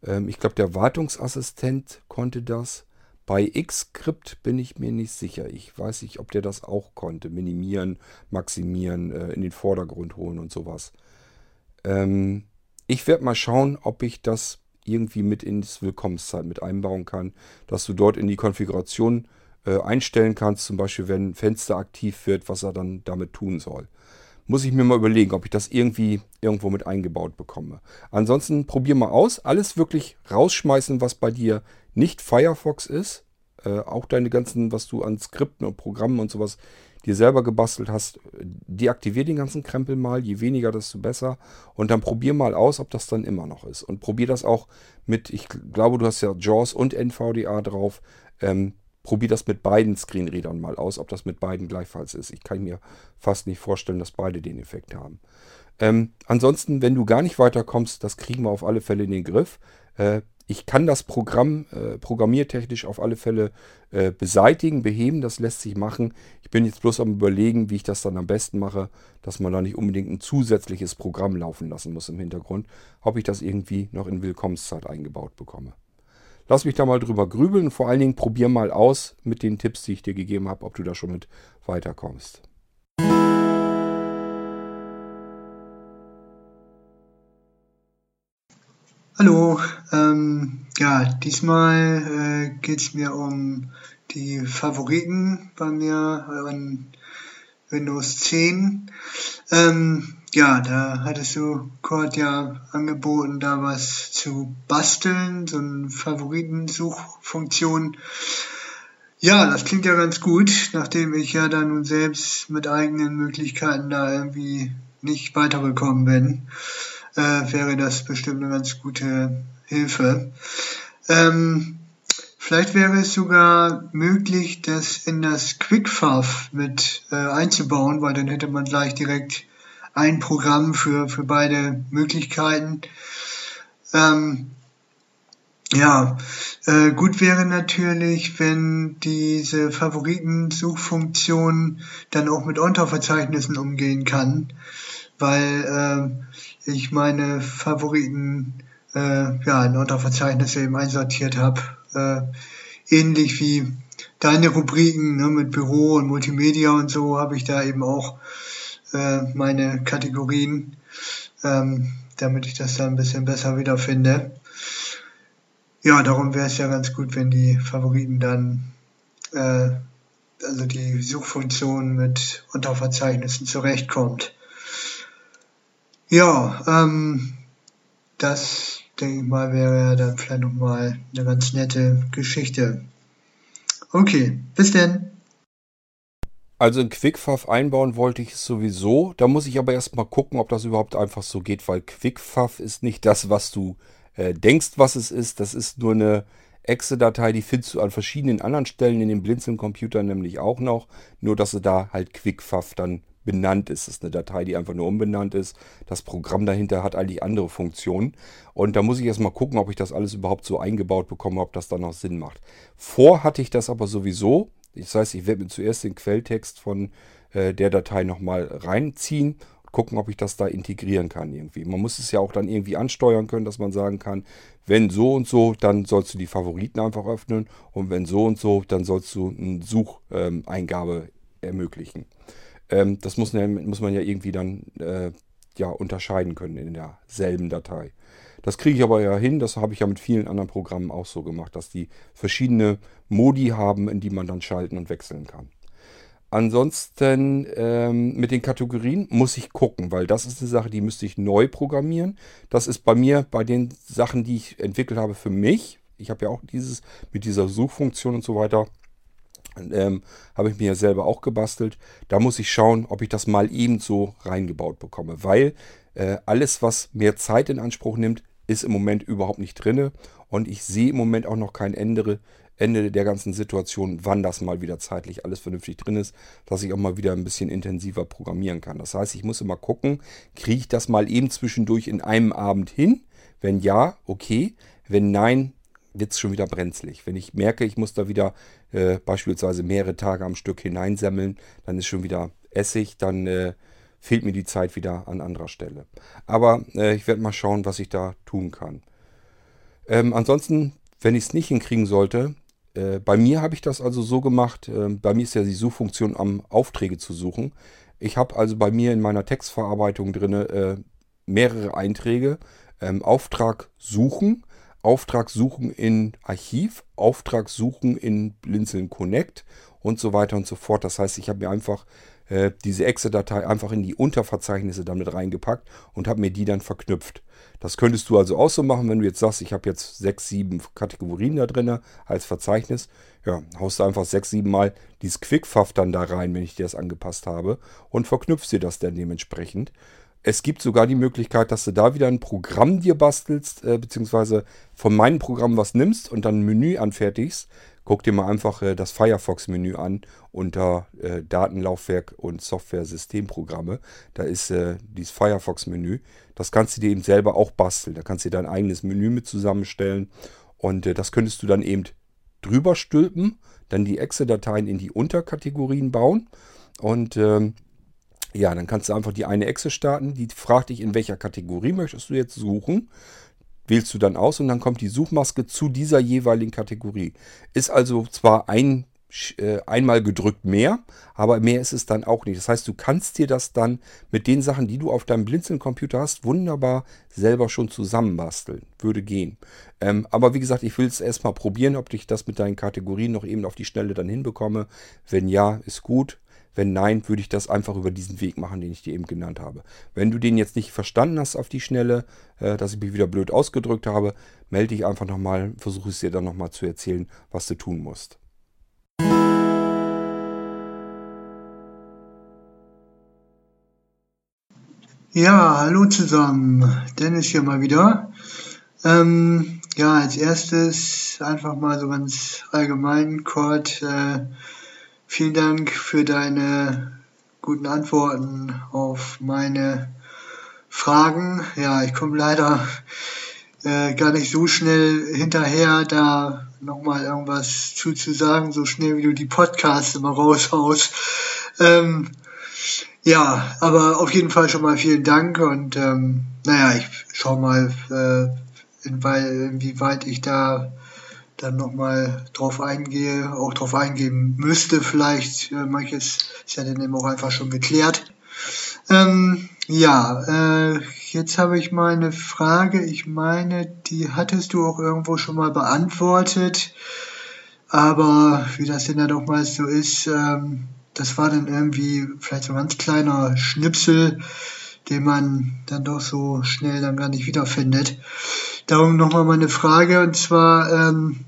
ähm, ich glaube, der Wartungsassistent konnte das. Bei Xscript bin ich mir nicht sicher. Ich weiß nicht, ob der das auch konnte. Minimieren, maximieren, äh, in den Vordergrund holen und sowas. Ähm, ich werde mal schauen, ob ich das irgendwie mit ins Willkommenszeit mit einbauen kann, dass du dort in die Konfiguration äh, einstellen kannst, zum Beispiel wenn ein Fenster aktiv wird, was er dann damit tun soll. Muss ich mir mal überlegen, ob ich das irgendwie irgendwo mit eingebaut bekomme. Ansonsten probier mal aus. Alles wirklich rausschmeißen, was bei dir nicht Firefox ist. Äh, auch deine ganzen, was du an Skripten und Programmen und sowas dir selber gebastelt hast, deaktivier den ganzen Krempel mal. Je weniger, desto besser. Und dann probier mal aus, ob das dann immer noch ist. Und probier das auch mit, ich glaube, du hast ja JAWS und NVDA drauf. Ähm, probier das mit beiden Screenreadern mal aus, ob das mit beiden gleichfalls ist. Ich kann mir fast nicht vorstellen, dass beide den Effekt haben. Ähm, ansonsten, wenn du gar nicht weiterkommst, das kriegen wir auf alle Fälle in den Griff. Äh, ich kann das Programm äh, programmiertechnisch auf alle Fälle äh, beseitigen, beheben, das lässt sich machen. Ich bin jetzt bloß am überlegen, wie ich das dann am besten mache, dass man da nicht unbedingt ein zusätzliches Programm laufen lassen muss im Hintergrund, ob ich das irgendwie noch in Willkommenszeit eingebaut bekomme. Lass mich da mal drüber grübeln vor allen Dingen probier mal aus mit den Tipps, die ich dir gegeben habe, ob du da schon mit weiterkommst. Hallo, ähm, ja, diesmal äh, geht es mir um die Favoriten bei mir an Windows 10. Ähm, ja, da hattest du Kurt ja angeboten, da was zu basteln, so eine Favoritensuchfunktion. Ja, das klingt ja ganz gut, nachdem ich ja dann nun selbst mit eigenen Möglichkeiten da irgendwie nicht weitergekommen bin, äh, wäre das bestimmt eine ganz gute Hilfe. Ähm, Vielleicht wäre es sogar möglich, das in das QuickFav mit äh, einzubauen, weil dann hätte man gleich direkt ein Programm für, für beide Möglichkeiten. Ähm, ja, äh, gut wäre natürlich, wenn diese Favoritensuchfunktion dann auch mit Unterverzeichnissen umgehen kann, weil äh, ich meine Favoriten äh, ja in Unterverzeichnisse eben einsortiert habe äh, ähnlich wie deine Rubriken ne, mit Büro und Multimedia und so habe ich da eben auch äh, meine Kategorien, ähm, damit ich das da ein bisschen besser wiederfinde. Ja, darum wäre es ja ganz gut, wenn die Favoriten dann, äh, also die Suchfunktion mit Unterverzeichnissen zurechtkommt. Ja, ähm, das denke ich mal, wäre ja dann vielleicht nochmal eine ganz nette Geschichte. Okay, bis denn. Also ein QuickFav einbauen wollte ich sowieso. Da muss ich aber erstmal gucken, ob das überhaupt einfach so geht, weil QuickFav ist nicht das, was du äh, denkst, was es ist. Das ist nur eine Exe-Datei, die findest du an verschiedenen anderen Stellen in den Blinzeln-Computer nämlich auch noch. Nur, dass du da halt QuickFav dann benannt ist. Das ist eine Datei, die einfach nur umbenannt ist. Das Programm dahinter hat eigentlich andere Funktionen. Und da muss ich erstmal gucken, ob ich das alles überhaupt so eingebaut bekomme, ob das dann noch Sinn macht. Vor hatte ich das aber sowieso. Das heißt, ich werde mir zuerst den Quelltext von äh, der Datei nochmal reinziehen gucken, ob ich das da integrieren kann irgendwie. Man muss es ja auch dann irgendwie ansteuern können, dass man sagen kann, wenn so und so, dann sollst du die Favoriten einfach öffnen und wenn so und so, dann sollst du eine Sucheingabe ermöglichen. Ähm, das muss, muss, man ja irgendwie dann äh, ja, unterscheiden können in derselben Datei. Das kriege ich aber ja hin, das habe ich ja mit vielen anderen Programmen auch so gemacht, dass die verschiedene Modi haben, in die man dann schalten und wechseln kann. ansonsten ähm, mit den Kategorien muss ich gucken, weil das ist eine Sache, die müsste ich neu programmieren. Das ist bei mir bei den Sachen, die ich entwickelt habe für mich. Ich habe ja auch dieses mit dieser Suchfunktion und so weiter. Ähm, habe ich mir ja selber auch gebastelt. Da muss ich schauen, ob ich das mal ebenso reingebaut bekomme, weil äh, alles, was mehr Zeit in Anspruch nimmt, ist im Moment überhaupt nicht drin. Und ich sehe im Moment auch noch kein Ende, Ende der ganzen Situation, wann das mal wieder zeitlich alles vernünftig drin ist, dass ich auch mal wieder ein bisschen intensiver programmieren kann. Das heißt, ich muss immer gucken, kriege ich das mal eben zwischendurch in einem Abend hin? Wenn ja, okay. Wenn nein, wird es schon wieder brenzlig. Wenn ich merke, ich muss da wieder äh, beispielsweise mehrere Tage am Stück hineinsammeln, dann ist schon wieder Essig, dann äh, fehlt mir die Zeit wieder an anderer Stelle. Aber äh, ich werde mal schauen, was ich da tun kann. Ähm, ansonsten, wenn ich es nicht hinkriegen sollte, äh, bei mir habe ich das also so gemacht, äh, bei mir ist ja die Suchfunktion am Aufträge zu suchen. Ich habe also bei mir in meiner Textverarbeitung drin äh, mehrere Einträge. Ähm, Auftrag suchen, Auftrag suchen in Archiv, Auftrag suchen in Blinzeln Connect und so weiter und so fort. Das heißt, ich habe mir einfach äh, diese Exe-Datei einfach in die Unterverzeichnisse damit reingepackt und habe mir die dann verknüpft. Das könntest du also auch so machen, wenn du jetzt sagst, ich habe jetzt sechs, sieben Kategorien da drin als Verzeichnis. Ja, haust du einfach sechs, sieben Mal dieses Quickfaff dann da rein, wenn ich dir das angepasst habe und verknüpfst dir das dann dementsprechend. Es gibt sogar die Möglichkeit, dass du da wieder ein Programm dir bastelst, äh, beziehungsweise von meinem Programm was nimmst und dann ein Menü anfertigst, guck dir mal einfach äh, das Firefox-Menü an unter äh, Datenlaufwerk und Software-Systemprogramme. Da ist äh, dieses Firefox-Menü. Das kannst du dir eben selber auch basteln. Da kannst du dir dein eigenes Menü mit zusammenstellen. Und äh, das könntest du dann eben drüber stülpen, dann die Exe-Dateien in die Unterkategorien bauen. Und ähm, ja, dann kannst du einfach die eine Exe starten. Die fragt dich, in welcher Kategorie möchtest du jetzt suchen wählst du dann aus und dann kommt die Suchmaske zu dieser jeweiligen Kategorie. Ist also zwar ein, äh, einmal gedrückt mehr, aber mehr ist es dann auch nicht. Das heißt, du kannst dir das dann mit den Sachen, die du auf deinem Blinzeln-Computer hast, wunderbar selber schon zusammenbasteln. Würde gehen. Ähm, aber wie gesagt, ich will es erstmal probieren, ob ich das mit deinen Kategorien noch eben auf die Schnelle dann hinbekomme. Wenn ja, ist gut. Wenn nein, würde ich das einfach über diesen Weg machen, den ich dir eben genannt habe. Wenn du den jetzt nicht verstanden hast auf die Schnelle, äh, dass ich mich wieder blöd ausgedrückt habe, melde dich einfach nochmal, versuche es dir dann nochmal zu erzählen, was du tun musst. Ja, hallo zusammen. Dennis hier mal wieder. Ähm, ja, als erstes einfach mal so ganz allgemein, Kurt. Äh, Vielen Dank für deine guten Antworten auf meine Fragen. Ja, ich komme leider äh, gar nicht so schnell hinterher, da nochmal irgendwas zuzusagen, so schnell wie du die Podcasts immer raushaust. Ähm, ja, aber auf jeden Fall schon mal vielen Dank und ähm, naja, ich schau mal, äh, inwieweit ich da dann nochmal drauf eingehe, auch drauf eingehen müsste, vielleicht äh, manches ist ja dann eben auch einfach schon geklärt. Ähm, ja, äh, jetzt habe ich mal eine Frage. Ich meine, die hattest du auch irgendwo schon mal beantwortet. Aber wie das denn ja doch mal so ist, ähm, das war dann irgendwie vielleicht so ein ganz kleiner Schnipsel, den man dann doch so schnell dann gar nicht wiederfindet. Darum nochmal meine Frage, und zwar ähm,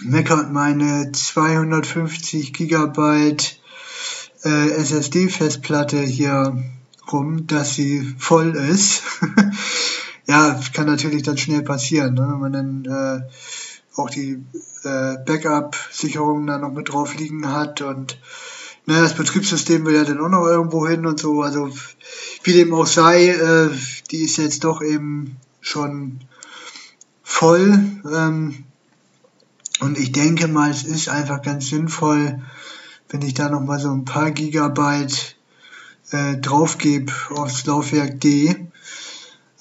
meckert meine 250 Gigabyte äh, SSD-Festplatte hier rum, dass sie voll ist. ja, kann natürlich dann schnell passieren, ne? wenn man dann äh, auch die äh, Backup-Sicherungen da noch mit drauf liegen hat und naja, das Betriebssystem will ja dann auch noch irgendwo hin und so. Also wie dem auch sei, äh, die ist jetzt doch eben schon voll. Ähm, und ich denke mal, es ist einfach ganz sinnvoll, wenn ich da nochmal so ein paar Gigabyte äh, draufgebe aufs Laufwerk D, äh,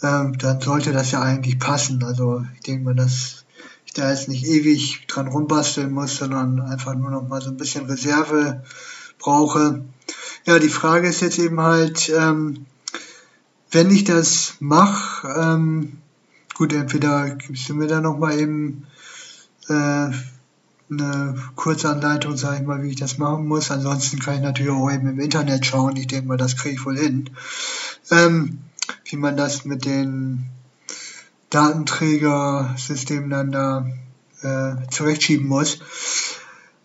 dann sollte das ja eigentlich passen. Also ich denke mal, dass ich da jetzt nicht ewig dran rumbasteln muss, sondern einfach nur noch mal so ein bisschen Reserve brauche. Ja, die Frage ist jetzt eben halt, ähm, wenn ich das mache, ähm, gut, entweder gibst du mir da noch mal eben äh, eine Kurzanleitung, sage ich mal, wie ich das machen muss. Ansonsten kann ich natürlich auch eben im Internet schauen. Ich denke mal, das kriege ich wohl hin. Ähm, wie man das mit den Datenträgersystemen dann da äh, zurechtschieben muss.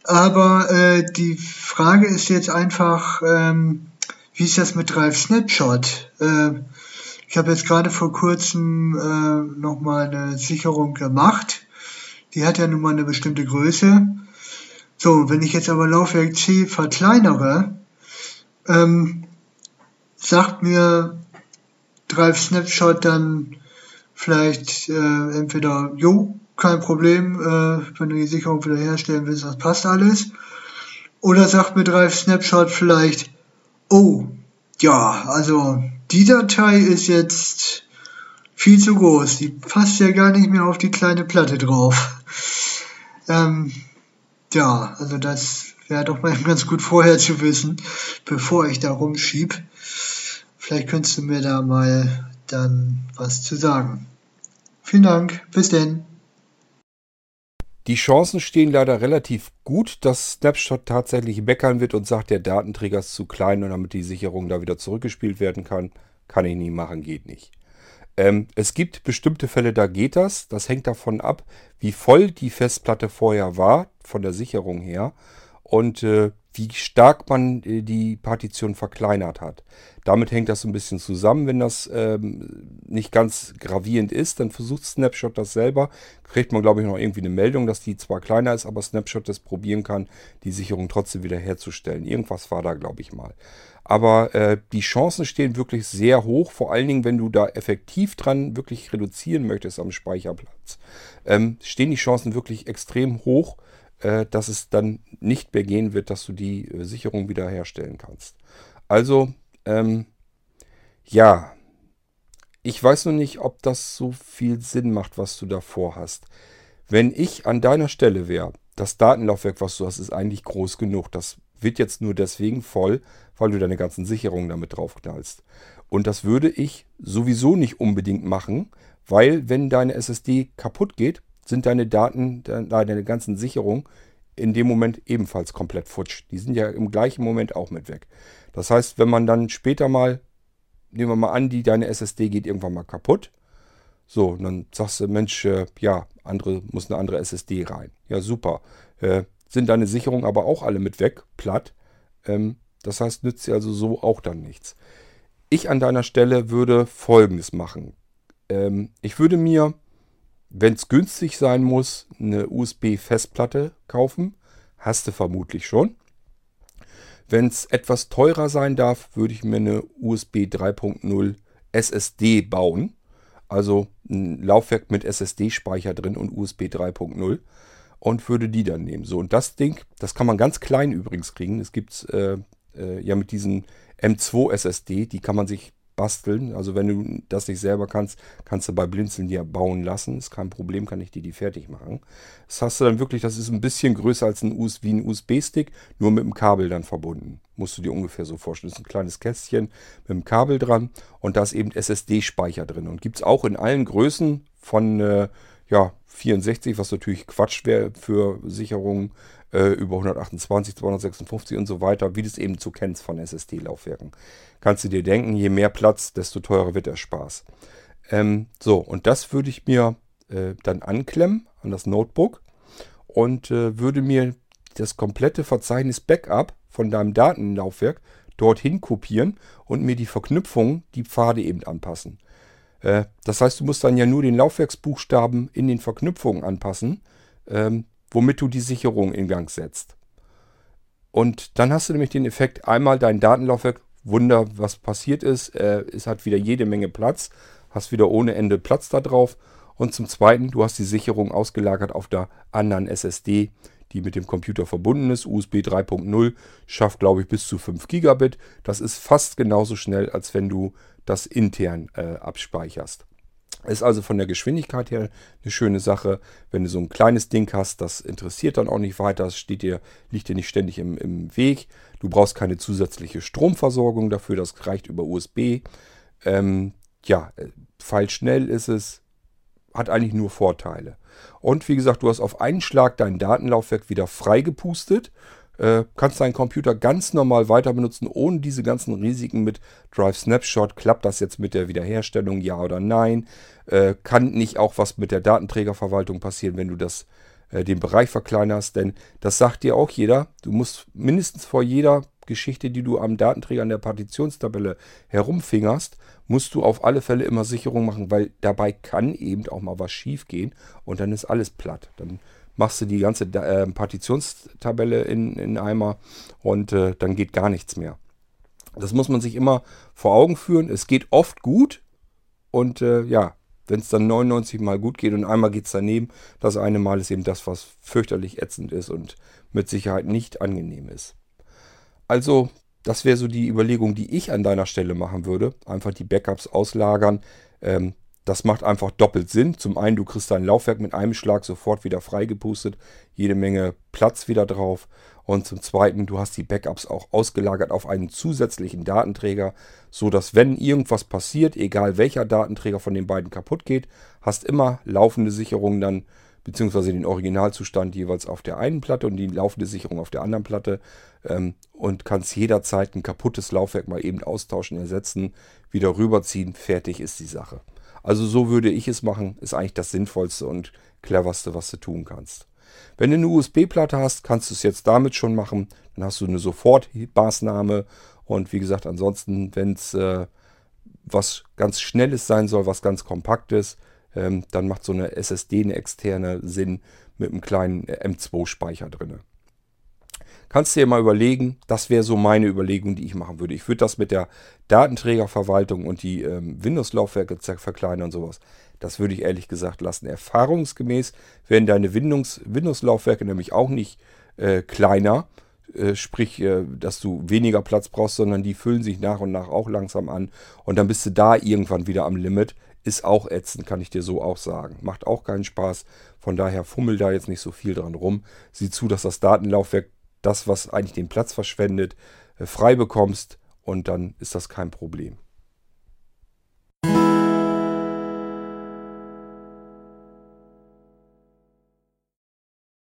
Aber äh, die Frage ist jetzt einfach, ähm, wie ist das mit Drive Snapshot? Äh, ich habe jetzt gerade vor kurzem äh, nochmal eine Sicherung gemacht die hat ja nun mal eine bestimmte Größe. So, wenn ich jetzt aber Laufwerk C verkleinere, ähm, sagt mir Drive Snapshot dann vielleicht äh, entweder, jo, kein Problem, äh, wenn du die Sicherung wiederherstellen willst, das passt alles. Oder sagt mir Drive Snapshot vielleicht, oh, ja, also die Datei ist jetzt viel zu groß. Die passt ja gar nicht mehr auf die kleine Platte drauf. Ähm, ja, also das wäre doch mal ganz gut vorher zu wissen, bevor ich da rumschieb. Vielleicht könntest du mir da mal dann was zu sagen. Vielen Dank, bis denn. Die Chancen stehen leider relativ gut, dass Snapshot tatsächlich meckern wird und sagt, der Datenträger ist zu klein und damit die Sicherung da wieder zurückgespielt werden kann. Kann ich nie machen, geht nicht. Ähm, es gibt bestimmte Fälle, da geht das. Das hängt davon ab, wie voll die Festplatte vorher war, von der Sicherung her, und äh, wie stark man äh, die Partition verkleinert hat. Damit hängt das so ein bisschen zusammen. Wenn das ähm, nicht ganz gravierend ist, dann versucht Snapshot das selber. Kriegt man, glaube ich, noch irgendwie eine Meldung, dass die zwar kleiner ist, aber Snapshot das probieren kann, die Sicherung trotzdem wieder herzustellen. Irgendwas war da, glaube ich mal. Aber äh, die Chancen stehen wirklich sehr hoch, vor allen Dingen, wenn du da effektiv dran wirklich reduzieren möchtest am Speicherplatz. Ähm, stehen die Chancen wirklich extrem hoch, dass es dann nicht mehr gehen wird, dass du die äh, Sicherung wieder herstellen kannst. Also, ähm, ja, ich weiß nur nicht, ob das so viel Sinn macht, was du davor hast. Wenn ich an deiner Stelle wäre, das Datenlaufwerk, was du hast, ist eigentlich groß genug. Das wird jetzt nur deswegen voll, weil du deine ganzen Sicherungen damit draufknallst. Und das würde ich sowieso nicht unbedingt machen, weil wenn deine SSD kaputt geht, sind deine Daten, deine ganzen Sicherungen in dem Moment ebenfalls komplett futsch. Die sind ja im gleichen Moment auch mit weg. Das heißt, wenn man dann später mal, nehmen wir mal an, die, deine SSD geht irgendwann mal kaputt. So, dann sagst du, Mensch, äh, ja, andere, muss eine andere SSD rein. Ja, super. Äh, sind deine Sicherungen aber auch alle mit weg, platt. Ähm, das heißt, nützt dir also so auch dann nichts. Ich an deiner Stelle würde Folgendes machen. Ähm, ich würde mir, wenn es günstig sein muss, eine USB-Festplatte kaufen. Hast du vermutlich schon. Wenn es etwas teurer sein darf, würde ich mir eine USB 3.0 SSD bauen. Also ein Laufwerk mit SSD-Speicher drin und USB 3.0 und würde die dann nehmen. So, und das Ding, das kann man ganz klein übrigens kriegen. Es gibt äh, äh, ja mit diesen M2 SSD, die kann man sich basteln. Also wenn du das nicht selber kannst, kannst du bei Blinzeln dir bauen lassen. Ist kein Problem, kann ich dir die fertig machen. Das hast du dann wirklich, das ist ein bisschen größer als ein, US, wie ein USB-Stick, nur mit dem Kabel dann verbunden. Musst du dir ungefähr so vorstellen. Das ist ein kleines Kästchen mit dem Kabel dran und da ist eben SSD-Speicher drin. Und gibt es auch in allen Größen von äh, ja, 64, was natürlich Quatsch wäre für Sicherungen äh, über 128, 256 und so weiter, wie du es eben zu kennst von SSD-Laufwerken. Kannst du dir denken, je mehr Platz, desto teurer wird der Spaß. Ähm, so, und das würde ich mir äh, dann anklemmen an das Notebook und äh, würde mir das komplette Verzeichnis Backup von deinem Datenlaufwerk dorthin kopieren und mir die Verknüpfungen, die Pfade eben anpassen. Äh, das heißt, du musst dann ja nur den Laufwerksbuchstaben in den Verknüpfungen anpassen. Ähm, womit du die Sicherung in Gang setzt. Und dann hast du nämlich den Effekt, einmal dein Datenlaufwerk, Wunder, was passiert ist, äh, es hat wieder jede Menge Platz, hast wieder ohne Ende Platz da drauf. Und zum Zweiten, du hast die Sicherung ausgelagert auf der anderen SSD, die mit dem Computer verbunden ist. USB 3.0 schafft, glaube ich, bis zu 5 Gigabit. Das ist fast genauso schnell, als wenn du das intern äh, abspeicherst. Ist also von der Geschwindigkeit her eine schöne Sache. Wenn du so ein kleines Ding hast, das interessiert dann auch nicht weiter. Es steht dir, liegt dir nicht ständig im, im Weg. Du brauchst keine zusätzliche Stromversorgung dafür. Das reicht über USB. Ähm, ja, feilschnell ist es. hat eigentlich nur Vorteile. Und wie gesagt, du hast auf einen Schlag dein Datenlaufwerk wieder freigepustet äh, kannst deinen Computer ganz normal weiter benutzen, ohne diese ganzen Risiken mit Drive Snapshot. Klappt das jetzt mit der Wiederherstellung, ja oder nein? Äh, kann nicht auch was mit der Datenträgerverwaltung passieren, wenn du das, äh, den Bereich verkleinerst? Denn das sagt dir auch jeder. Du musst mindestens vor jeder Geschichte, die du am Datenträger an der Partitionstabelle herumfingerst, musst du auf alle Fälle immer Sicherung machen, weil dabei kann eben auch mal was schief gehen und dann ist alles platt. Dann machst du die ganze äh, Partitionstabelle in, in Eimer und äh, dann geht gar nichts mehr. Das muss man sich immer vor Augen führen. Es geht oft gut und äh, ja, wenn es dann 99 Mal gut geht und einmal geht es daneben, das eine Mal ist eben das, was fürchterlich ätzend ist und mit Sicherheit nicht angenehm ist. Also, das wäre so die Überlegung, die ich an deiner Stelle machen würde. Einfach die Backups auslagern. Ähm, das macht einfach doppelt Sinn. Zum einen, du kriegst dein Laufwerk mit einem Schlag sofort wieder freigepustet, jede Menge Platz wieder drauf. Und zum zweiten, du hast die Backups auch ausgelagert auf einen zusätzlichen Datenträger, so dass wenn irgendwas passiert, egal welcher Datenträger von den beiden kaputt geht, hast immer laufende Sicherungen dann beziehungsweise den Originalzustand jeweils auf der einen Platte und die laufende Sicherung auf der anderen Platte ähm, und kannst jederzeit ein kaputtes Laufwerk mal eben austauschen, ersetzen, wieder rüberziehen, fertig ist die Sache. Also so würde ich es machen, ist eigentlich das Sinnvollste und cleverste, was du tun kannst. Wenn du eine USB-Platte hast, kannst du es jetzt damit schon machen. Dann hast du eine Sofortmaßnahme. Und wie gesagt, ansonsten, wenn es äh, was ganz Schnelles sein soll, was ganz Kompaktes, ähm, dann macht so eine SSD, eine externe Sinn mit einem kleinen M2-Speicher drin. Kannst du dir mal überlegen, das wäre so meine Überlegung, die ich machen würde. Ich würde das mit der Datenträgerverwaltung und die ähm, Windows-Laufwerke verkleinern und sowas. Das würde ich ehrlich gesagt lassen. Erfahrungsgemäß werden deine Windows-Laufwerke nämlich auch nicht äh, kleiner, äh, sprich, äh, dass du weniger Platz brauchst, sondern die füllen sich nach und nach auch langsam an. Und dann bist du da irgendwann wieder am Limit. Ist auch ätzend, kann ich dir so auch sagen. Macht auch keinen Spaß. Von daher fummel da jetzt nicht so viel dran rum. Sieh zu, dass das Datenlaufwerk das, was eigentlich den Platz verschwendet, äh, frei bekommst und dann ist das kein Problem.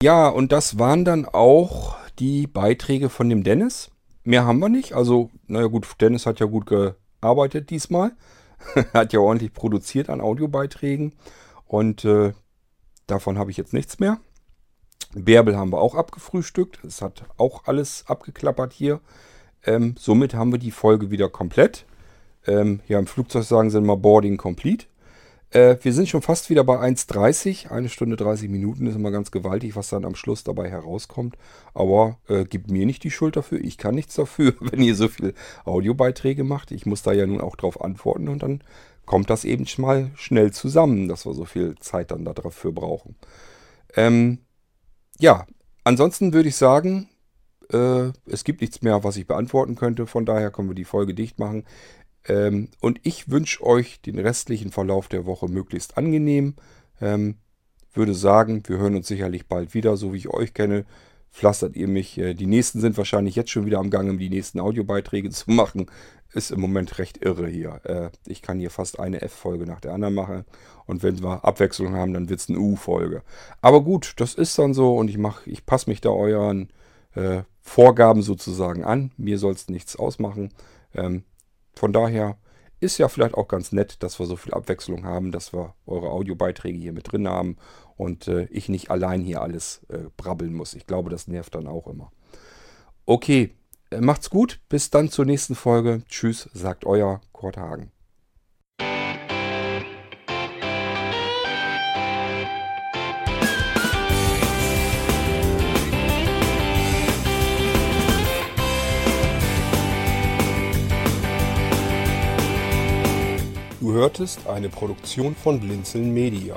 Ja, und das waren dann auch die Beiträge von dem Dennis. Mehr haben wir nicht. Also, naja gut, Dennis hat ja gut gearbeitet diesmal. hat ja ordentlich produziert an Audiobeiträgen. Und äh, davon habe ich jetzt nichts mehr. Bärbel haben wir auch abgefrühstückt. Es hat auch alles abgeklappert hier. Ähm, somit haben wir die Folge wieder komplett. Ähm, hier im Flugzeug sagen sie immer Boarding Complete. Äh, wir sind schon fast wieder bei 1,30. Eine Stunde 30 Minuten ist immer ganz gewaltig, was dann am Schluss dabei herauskommt. Aber äh, gibt mir nicht die Schuld dafür. Ich kann nichts dafür, wenn ihr so viele Audiobeiträge macht. Ich muss da ja nun auch drauf antworten und dann kommt das eben mal schnell zusammen, dass wir so viel Zeit dann dafür brauchen. Ähm, ja, ansonsten würde ich sagen, äh, es gibt nichts mehr, was ich beantworten könnte. Von daher können wir die Folge dicht machen. Ähm, und ich wünsche euch den restlichen Verlauf der Woche möglichst angenehm. Ähm, würde sagen, wir hören uns sicherlich bald wieder, so wie ich euch kenne. Pflastert ihr mich. Äh, die nächsten sind wahrscheinlich jetzt schon wieder am Gang, um die nächsten Audiobeiträge zu machen ist im Moment recht irre hier. Äh, ich kann hier fast eine F-Folge nach der anderen machen. Und wenn wir Abwechslung haben, dann wird es eine U-Folge. Aber gut, das ist dann so und ich mach, ich passe mich da euren äh, Vorgaben sozusagen an. Mir soll es nichts ausmachen. Ähm, von daher ist ja vielleicht auch ganz nett, dass wir so viel Abwechslung haben, dass wir eure Audiobeiträge hier mit drin haben und äh, ich nicht allein hier alles äh, brabbeln muss. Ich glaube, das nervt dann auch immer. Okay, äh, macht's gut, bis dann zur nächsten Folge. Tschüss, sagt euer Kurt Hagen. Du hörtest eine Produktion von Blinzeln Media.